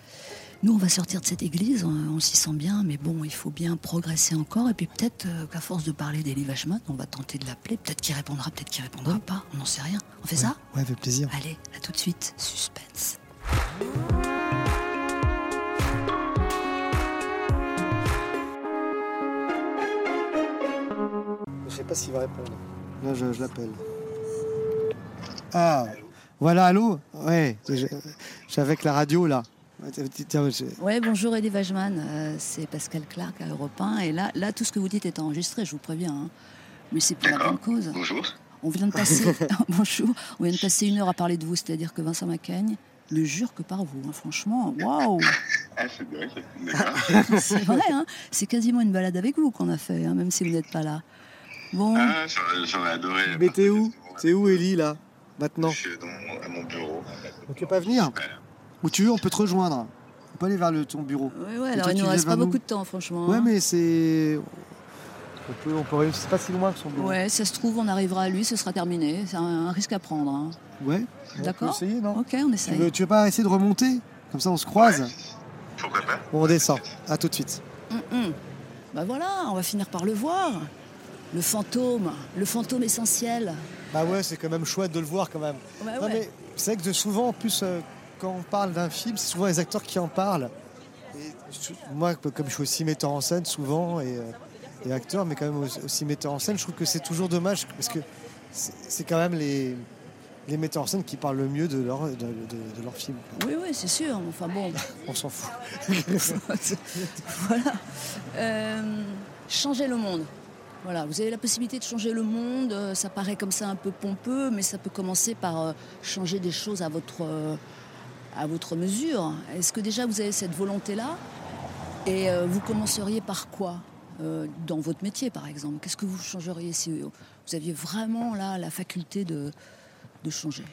Nous, on va sortir de cette église, on, on s'y sent bien, mais bon, il faut bien progresser encore. Et puis peut-être euh, qu'à force de parler d'Elie Vachman, on va tenter de l'appeler. Peut-être qu'il répondra, peut-être qu'il répondra pas. On n'en sait rien. On fait ça? Ouais, avec plaisir. Allez, à tout de suite. Suspense. Je sais pas s'il va répondre. Là, je, je l'appelle. Ah, voilà, allô Ouais, suis avec la radio, là. Ouais, bonjour Elie Vachman. Euh, c'est Pascal Clark à Europe 1. Et là, là, tout ce que vous dites est enregistré, je vous préviens. hein. Mais c'est pour la bonne cause. Bonjour. On vient de passer, bonjour, on vient de passer une heure à parler de vous, c'est-à-dire que Vincent Macaigne ne jure que par vous. hein. Franchement, waouh Ah, c'est vrai. C'est vrai, hein c'est quasiment une balade avec vous qu'on a fait, hein, même si vous n'êtes pas là. Bon, Ah, j'aurais- j'aurais adoré. Mais t'es où T'es où, Ellie, là? Maintenant Je suis dans mon- à mon bureau. On peut pas venir Super. Où tu veux, on peut te rejoindre. On peut aller vers le, ton bureau. ouais, ouais, alors toi, il tu nous reste pas nous beaucoup de temps, franchement. Ouais, hein. mais c'est. On peut, on peut réussir. C'est pas si loin que son bureau. Ouais, ça se trouve, on arrivera à lui, ce sera terminé. C'est un, un risque à prendre. hein. Ouais On D'accord. peut essayer, non? Ok, on tu essaye. veux, tu veux pas essayer de remonter? Comme ça, on se croise. Pourquoi pas? On descend. À tout de suite. Hum, hum. Bah voilà, on va finir par le voir. Le fantôme, le fantôme essentiel. Bah ouais, c'est quand même chouette de le voir quand même. Ouais, Non, ouais. mais c'est vrai que souvent, en plus, euh, quand on parle d'un film, c'est souvent les acteurs qui en parlent. Et moi, comme je suis aussi metteur en scène souvent et, euh, et acteur, mais quand même aussi- metteur en scène, je trouve que c'est toujours dommage parce que c'est c'est quand même les, les metteurs en scène qui parlent le mieux de leur, de, de- de leur film. Oui, oui, c'est sûr. Enfin bon, On s'en fout. voilà. Euh, changer le monde. Voilà, vous avez la possibilité de changer le monde. euh, Ça paraît comme ça un peu pompeux, mais ça peut commencer par euh, changer des choses à votre, euh, à votre mesure. Est-ce que déjà vous avez cette volonté-là? Et vous commenceriez par quoi Dans votre métier, par exemple? Qu'est-ce que vous changeriez si vous aviez vraiment là la faculté de, de changer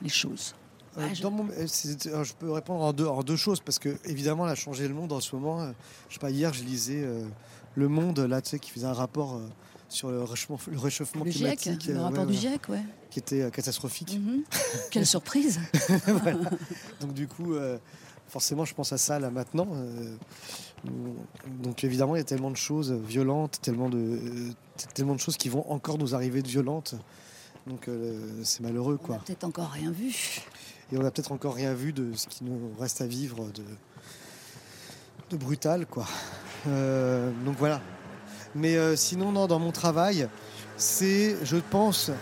les choses? Euh, Ouais, je- dans mon- euh, je peux répondre en deux, en deux choses parce que évidemment, là, changer le monde en ce moment. euh, je sais pas, hier, je lisais euh, Le Monde, là, tu sais, qui faisait un rapport euh, sur le réchauffement, le réchauffement Le GIEC, climatique, le rapport ouais, du GIEC, ouais. qui était catastrophique. Mhm. Quelle surprise Donc du coup, forcément, je pense à ça là maintenant. donc évidemment, il y a tellement de choses violentes, tellement de, euh, tellement de choses qui vont encore nous arriver de violentes. Donc euh, c'est malheureux, On quoi. n'a peut-être encore rien vu. Et on n'a peut-être encore rien vu de ce qui nous reste à vivre de, de brutal, quoi. Euh, donc voilà. Mais euh, sinon, non, dans mon travail, c'est, je pense,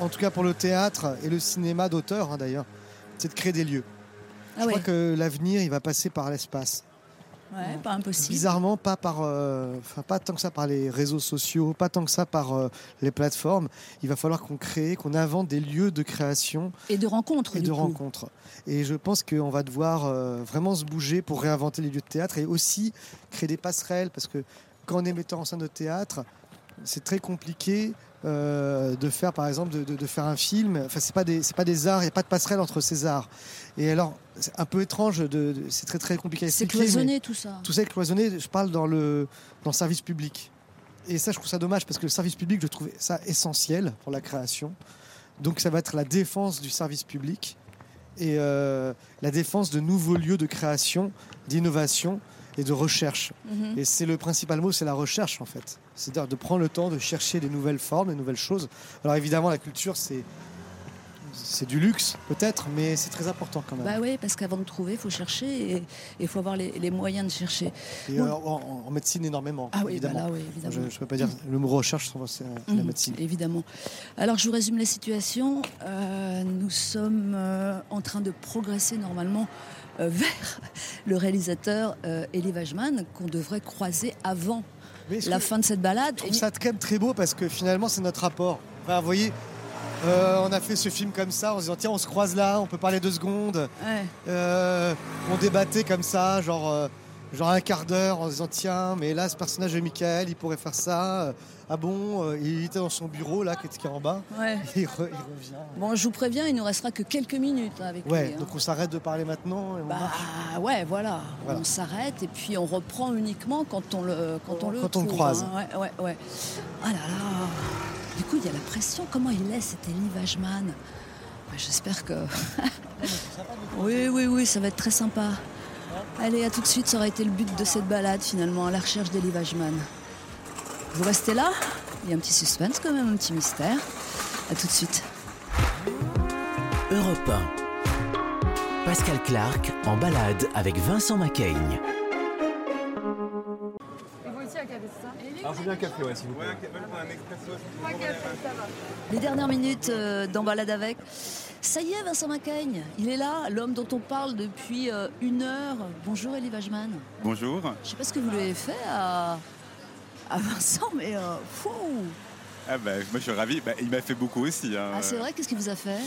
en tout cas pour le théâtre et le cinéma d'auteur hein, d'ailleurs, c'est de créer des lieux. Ah je ouais. crois que l'avenir, il va passer par l'espace. Ouais, pas impossible. Bizarrement, pas par, euh, pas tant que ça par les réseaux sociaux, pas tant que ça par euh, les plateformes. Il va falloir qu'on crée, qu'on invente des lieux de création Et de rencontres. et de rencontres. Et je pense qu'on va devoir euh, vraiment se bouger pour réinventer les lieux de théâtre et aussi créer des passerelles parce que quand on est metteur en scène de théâtre, c'est très compliqué euh, de faire par exemple de, de- de faire un film. Enfin c'est pas des c'est pas des arts, il n'y a pas de passerelle entre ces arts. Et alors c'est un peu étrange, de, de- c'est très très compliqué à C'est expliquer. mais- cloisonné tout ça. tout ça est cloisonné, je parle dans le, dans le service public. Et ça, je trouve ça dommage parce que le service public, je trouve ça essentiel pour la création. Donc, ça va être la défense du service public et euh, la défense de nouveaux lieux de création, d'innovation et de recherche. Mhm. Et c'est le principal mot, c'est la recherche en fait. C'est-à-dire de prendre le temps de chercher des nouvelles formes, des nouvelles choses. Alors évidemment, la culture, c'est c'est du luxe peut-être, mais c'est très important quand même. Bah oui, parce qu'avant de trouver, il faut chercher et il faut avoir les, les moyens de chercher. Et euh, en, en médecine énormément, Ah oui, bah évidemment. là, oui, évidemment. Je ne peux pas dire le mot recherche, c'est c'est la Mhm, médecine. Évidemment. Alors, je vous résume la situation. Euh, nous sommes euh, en train de progresser normalement euh, vers le réalisateur Elie Wajman qu'on devrait croiser avant la fin de cette balade. Je trouve ça quand même très beau parce que finalement c'est notre rapport. Enfin, vous voyez, euh, on a fait ce film comme ça en se disant tiens on se croise là, on peut parler deux secondes. Ouais. Euh, on débattait comme ça, genre, euh, genre un quart d'heure en se disant tiens mais là ce personnage de Michael il pourrait faire ça. Ah bon, euh, il était dans son bureau là qui est qui est en bas. Ouais. Et il, re- il revient. Bon, je vous préviens, il nous restera que quelques minutes hein, avec Ouais, lui. hein. donc on s'arrête de parler maintenant. et on marche. Bah ouais, voilà. Voilà. On s'arrête et puis on reprend uniquement quand on le, quand on le Quand on le croise. hein. Ouais, ouais, ouais. Ah là là. Du coup, il y a la pression. Comment il est, cet Elie Wajman Bah, J'espère que. oui, oui, oui, ça va être très sympa. Allez, à tout de suite, ça aurait été le but de cette balade finalement, à la recherche d'Elie Wajman. Vous restez là? Il y a un petit suspense quand même, un petit mystère. À tout de suite. Europe 1. Pascal Clark en balade avec Vincent Macaigne. Les dernières minutes euh, dans Balade avec. Ça y est, Vincent Macaigne, il est là, l'homme dont on parle depuis euh, une heure. Bonjour Elie Wajman. Bonjour. Je sais pas ce que vous lui avez fait à, à Vincent, mais euh, fou Ah bah, moi je suis ravi. Bah, il m'a fait beaucoup aussi. hein. Ah, c'est vrai, qu'est-ce qu'il vous a fait?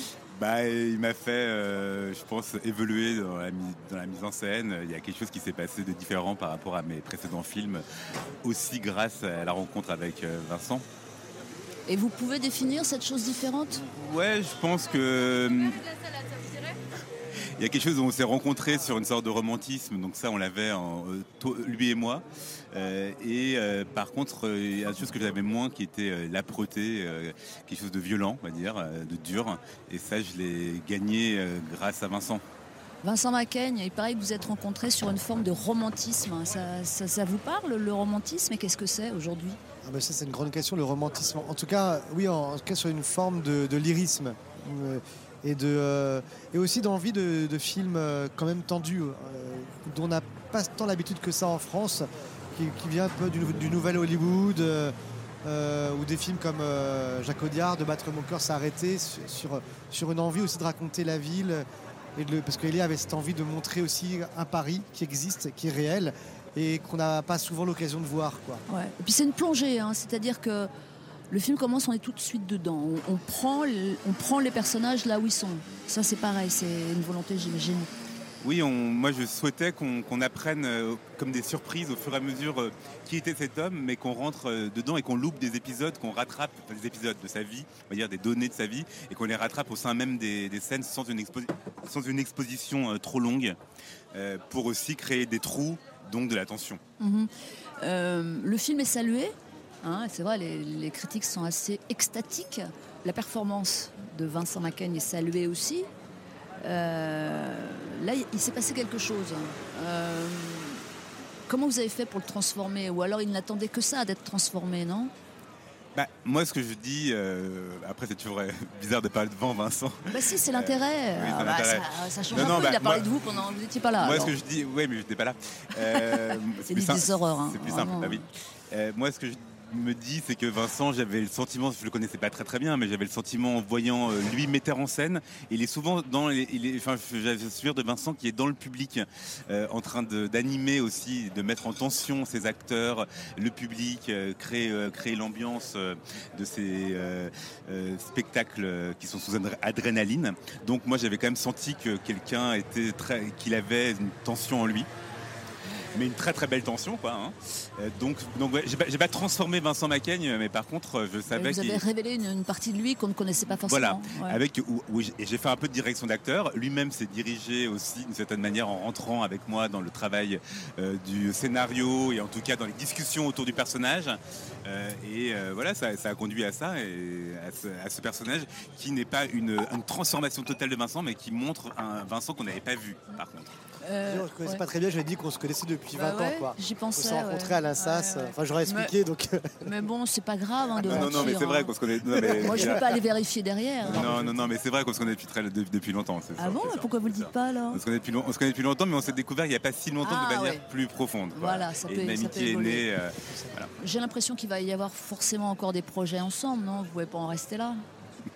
Bah, il m'a fait, euh, je pense, évoluer dans la, dans la mise en scène. Il y a quelque chose qui s'est passé de différent par rapport à mes précédents films, aussi grâce à la rencontre avec euh, Vincent. Et vous pouvez définir cette chose différente? Ouais, je pense que. hum, Il y a quelque chose où on s'est rencontrés sur une sorte de romantisme, donc ça on l'avait euh, lui et moi. Euh, et euh, par contre, euh, il y a une chose que j'avais moins qui était euh, l'âpreté, euh, quelque chose de violent, on va dire, euh, de dur. Et ça, je l'ai gagné euh, grâce à Vincent. Vincent Macaigne, il paraît que vous êtes rencontrés sur une forme de romantisme. hein. Ça, ça- ça vous parle, le romantisme, et qu'est-ce que c'est aujourd'hui? Ah bah ça c'est une grande question, le romantisme. En tout cas, oui, en, en tout cas sur une forme de, de lyrisme et, de, euh, et aussi d'envie de, de films quand même tendus, euh, dont on n'a pas tant l'habitude que ça en France, qui, vient un peu du, nouvel Hollywood, euh, euh, ou des films comme euh, Jacques Audiard, de battre mon cœur s'arrêter sur, sur, une envie aussi de raconter la ville. Parce qu'Elie avait cette envie de montrer aussi un Paris qui existe, qui est réel, et qu'on n'a pas souvent l'occasion de voir. Ouais. Et puis c'est une plongée, hein. c'est-à-dire que le film commence, on est tout de suite dedans. On, on prend, on prend les personnages là où ils sont. Ça c'est pareil, c'est une volonté, j'imagine. Oui, moi je souhaitais qu'on apprenne euh, comme des surprises au fur et à mesure euh, qui était cet homme, mais qu'on rentre euh, dedans et qu'on loupe des épisodes, qu'on rattrape des épisodes de sa vie, on va dire des données de sa vie, et qu'on les rattrape au sein même des, scènes sans une, exposition trop longue, pour aussi créer des trous, donc de la tension. Euh, le film est salué. hein, c'est vrai, les, critiques sont assez extatiques. La performance de Vincent Macaigne est saluée aussi. Euh, là, il, s'est passé quelque chose. Euh, comment vous avez fait pour le transformer? Ou alors il n'attendait que ça d'être transformé, non? Bah, moi ce que je dis, euh, après c'est toujours bizarre de parler devant Vincent. Bah si, c'est l'intérêt. oui, Ah, bah, ça, ça change Non, un non, peu. bah, il a parlé moi- de vous pendant que vous n'étiez pas là. Moi, alors. ce que je dis, oui, mais je n'étais pas là. Euh, C'est des- des horreurs, hein, C'est plus simple, bah oui. Euh, moi, ce que je me dis, c'est que Vincent, j'avais le sentiment, je le connaissais pas très très bien, mais j'avais le sentiment en voyant euh, lui metteur en scène. Il est souvent dans, les, enfin, j'avais le souvenir de Vincent qui est dans le public, euh, en train d'animer aussi, de mettre en tension ses acteurs, le public, euh, créer, euh, créer l'ambiance euh, de ces spectacles qui sont sous adr- adrénaline. Donc moi, j'avais quand même senti que quelqu'un était très, qu'il avait une tension en lui mais une très très belle tension quoi. hein. Euh, donc donc ouais, j'ai pas, transformé Vincent Macaigne, mais par contre euh, je Et savais vous avez révélé une, une partie de lui qu'on ne connaissait pas voilà, forcément. Ouais. avec où, où j'ai- et j'ai fait un peu de direction d'acteur. Lui-même s'est dirigé aussi d'une certaine manière en rentrant avec moi dans le travail euh, du scénario et en tout cas dans les discussions autour du personnage. Euh, et euh, voilà, ça, ça a conduit à ça et à ce, à ce personnage qui n'est pas une, une transformation totale de Vincent, mais qui montre un Vincent qu'on n'avait pas vu par contre. Euh, on se connaissait ouais. pas très bien, j'avais dit qu'on se connaissait depuis Bah 20 ouais, ans. Quoi. j'y On pensais, s'est rencontrés ouais. à ouais. enfin j'aurais expliqué donc. Mais bon, c'est pas grave hein, de Non, non, non, mais c'est vrai hein. qu'on se connaît. non, mais- Moi, je ne veux pas aller vérifier derrière. hein. Non, non, non, mais c'est vrai qu'on se connaît depuis, très, de- depuis longtemps. c'est Ah sûr, bon c'est sûr. Pourquoi vous le dites pas alors On se, connaît depuis, on se connaît depuis longtemps, mais on s'est découvert il n'y a pas si longtemps Ah, de manière ouais. plus profonde. quoi. Voilà, ça Et peut- une ça peut amitié est née. euh, voilà. J'ai l'impression qu'il va y avoir forcément encore des projets ensemble, non? Vous pouvez pas en rester là?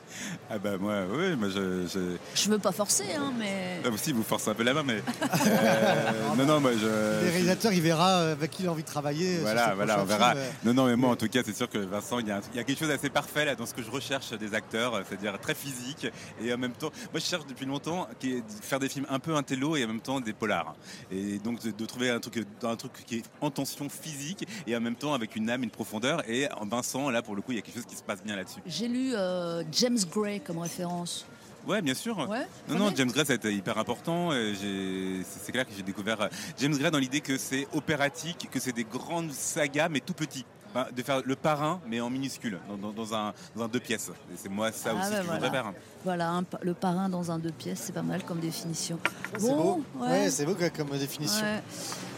Ah bah moi, oui, moi je. je... Je veux pas forcer, hein, mais. Ah, aussi, vous forcez un peu la main, mais. euh, non, non, moi je. Le réalisateur, il verra euh, avec qui il a envie de travailler. Voilà, voilà, on verra. films, euh. Non, non, mais moi, en tout cas, c'est sûr que Vincent, il y, a un- il y a quelque chose d'assez parfait là dans ce que je recherche des acteurs, c'est-à-dire très physique et en même temps, moi, je cherche depuis longtemps qui est de faire des films un peu intello et en même temps des polars. Et donc de, de trouver un truc, un truc qui est en tension physique et en même temps avec une âme, une profondeur. Et en Vincent, là, pour le coup, il y a quelque chose qui se passe bien là-dessus. J'ai lu euh, James Gray comme référence. Ouais, bien sûr. Ouais, non, non, James Gray, ça a été hyper important. J'ai- C'est c'est clair que j'ai découvert euh, James Gray dans l'idée que c'est opératique, que c'est des grandes sagas, mais tout petit. Enfin, de faire le parrain, mais en minuscule, dans, dans- dans un, dans un deux pièces. C'est moi ça Ah, aussi bah que je voudrais voilà. faire. Voilà, un le parrain dans un deux pièces, c'est pas mal comme définition. C'est Bon, beau. ouais. Ouais, c'est beau comme définition. Ouais.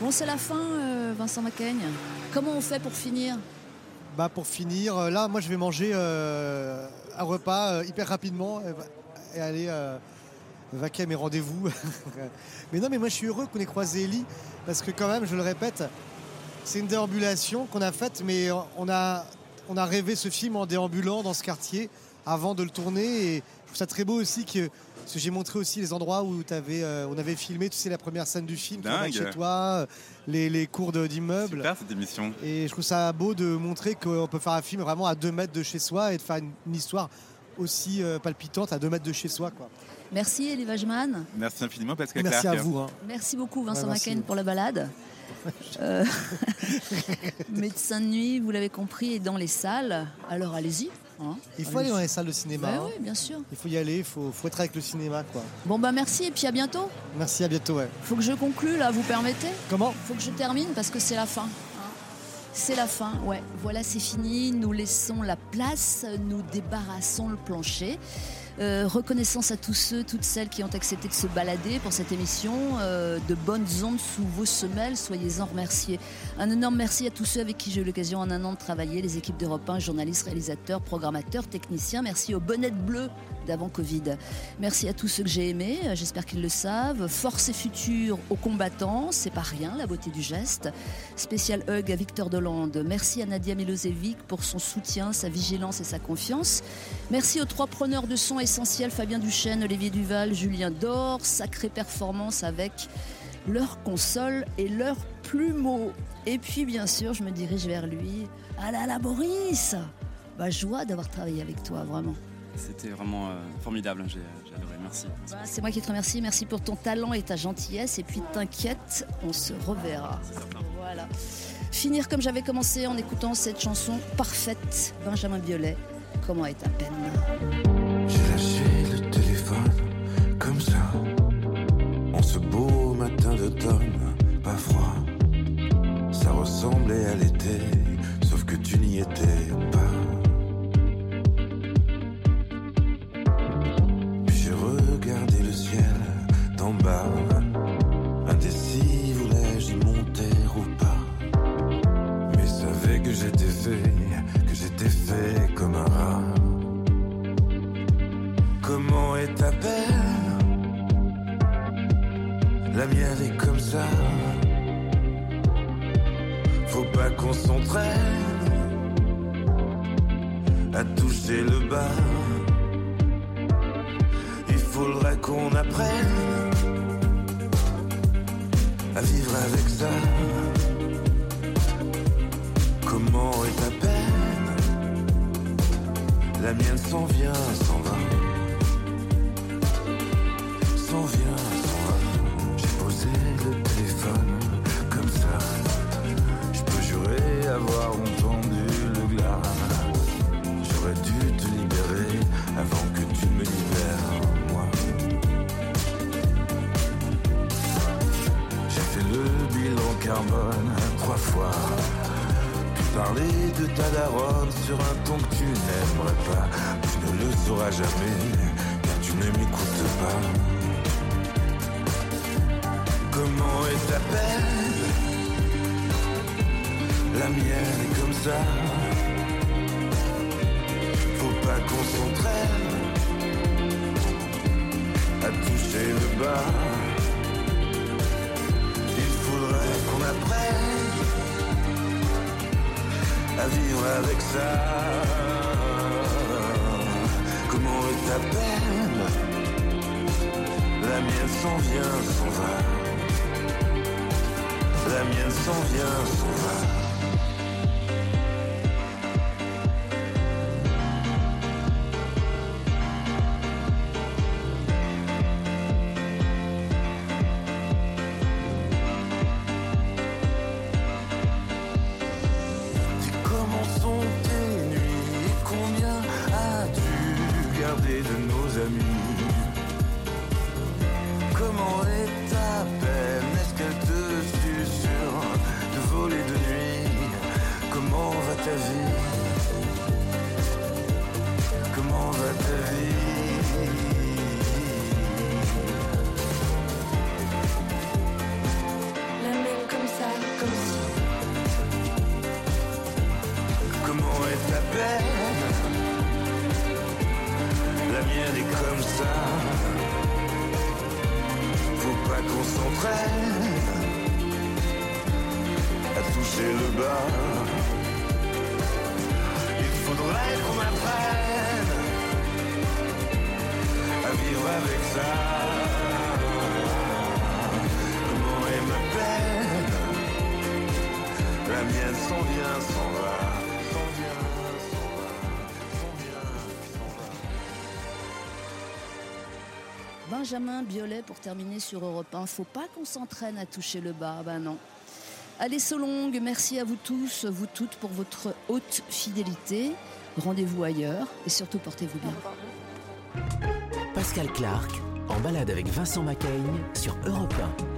Bon, c'est la fin, euh, Vincent Macaigne. Comment on fait pour finir? Bah pour finir, euh, là moi je vais manger euh, un repas euh, hyper rapidement et aller euh, vaquer à mes rendez-vous. mais non mais moi je suis heureux qu'on ait croisé Ellie parce que quand même je le répète, c'est une déambulation qu'on a faite mais on a, on a rêvé ce film en déambulant dans ce quartier avant de le tourner et je trouve ça très beau aussi que parce que j'ai montré aussi les endroits où avais, on avait filmé, tu sais, la première scène du film, qui Dingue. est chez toi, euh, les, les cours de- d'immeubles. Super cette émission. Et je trouve ça beau de montrer qu'on peut faire un film vraiment à deux mètres de chez soi et de faire une, une histoire aussi euh, palpitante à deux mètres de chez soi. Quoi. Merci Elie Wajman. Merci infiniment, Pascal Merci Clark. à vous. hein. Merci beaucoup Vincent Ouais, merci. Pour la balade. Euh, Médecin de nuit, vous l'avez compris, est dans les salles. Alors allez-y. Hein. Il faut aller dans les salles de cinéma. Hein. ouais, bien sûr. Il faut y aller, il faut, faut être avec le cinéma. Quoi. Bon bah merci et puis à bientôt. Merci, à bientôt. Ouais. Faut que je conclue là, vous permettez? Comment? Faut que je termine parce que c'est la fin. hein. C'est la fin, ouais. Voilà, c'est fini. Nous laissons la place, nous débarrassons le plancher. Euh, reconnaissance à tous ceux, toutes celles qui ont accepté de se balader pour cette émission. Euh, de bonnes ondes sous vos semelles, soyez-en remerciés. Un énorme merci à tous ceux avec qui j'ai eu l'occasion en un an de travailler, les équipes d'Europe 1, journalistes, réalisateurs, programmateurs, techniciens. Merci aux bonnettes bleues d'avant Covid. Merci à tous ceux que j'ai aimés, euh, j'espère qu'ils le savent. Force et futur aux combattants, c'est pas rien, la beauté du geste. Spécial hug à Victor Dolande. Merci à Nadia Milosevic pour son soutien, sa vigilance et sa confiance. Merci aux trois preneurs de son essentiels, Fabien Duchesne, Olivier Duval, Julien Dor. Sacrée performance avec leur console et leurs plumeaux. Et puis, bien sûr, je me dirige vers lui. Ah là là, Boris bah, Joie d'avoir travaillé avec toi, vraiment. C'était vraiment euh, formidable, j'ai j'ai adoré, merci. Bah, c'est moi qui te remercie. Merci pour ton talent et ta gentillesse. Et puis, t'inquiète, on se reverra. Voilà. Finir comme j'avais commencé en écoutant cette chanson parfaite, Benjamin Biolay. Comment est ta peine? J'ai lâché le téléphone comme ça. En ce beau matin d'automne, pas froid. Ça ressemblait à l'été, sauf que tu n'y étais pas. Que j'étais fait comme un rat. Comment est ta peine? La mienne est comme ça. Faut pas qu'on s'entraîne. à toucher le bas. Il faudrait qu'on apprenne à vivre avec ça. Comment est ta peine La mienne s'en vient, s'en va. S'en vient, s'en va. J'ai posé le téléphone comme ça. Je peux jurer avoir entendu le glas. J'aurais dû te libérer avant que tu me libères, moi. J'ai fait le bilan carbone trois fois. Parlais de ta daronne sur un ton que tu n'aimerais pas. Tu ne le sauras jamais, car tu ne m'écoutes pas. Comment est ta peine La mienne est comme ça. Faut pas qu'on s'entraîne à toucher le bas. Il faudrait qu'on apprenne à vivre avec ça. Comment est ta peine La mienne s'en vient, s'en va. La mienne s'en vient, s'en va. Benjamin Biolay pour terminer sur Europe 1. Faut pas qu'on s'entraîne à toucher le bas, ben non. Allez Solong, merci à vous tous, vous toutes pour votre haute fidélité. Rendez-vous ailleurs et surtout portez-vous bien. Pascal Clark en balade avec Vincent Macaigne sur Europe 1.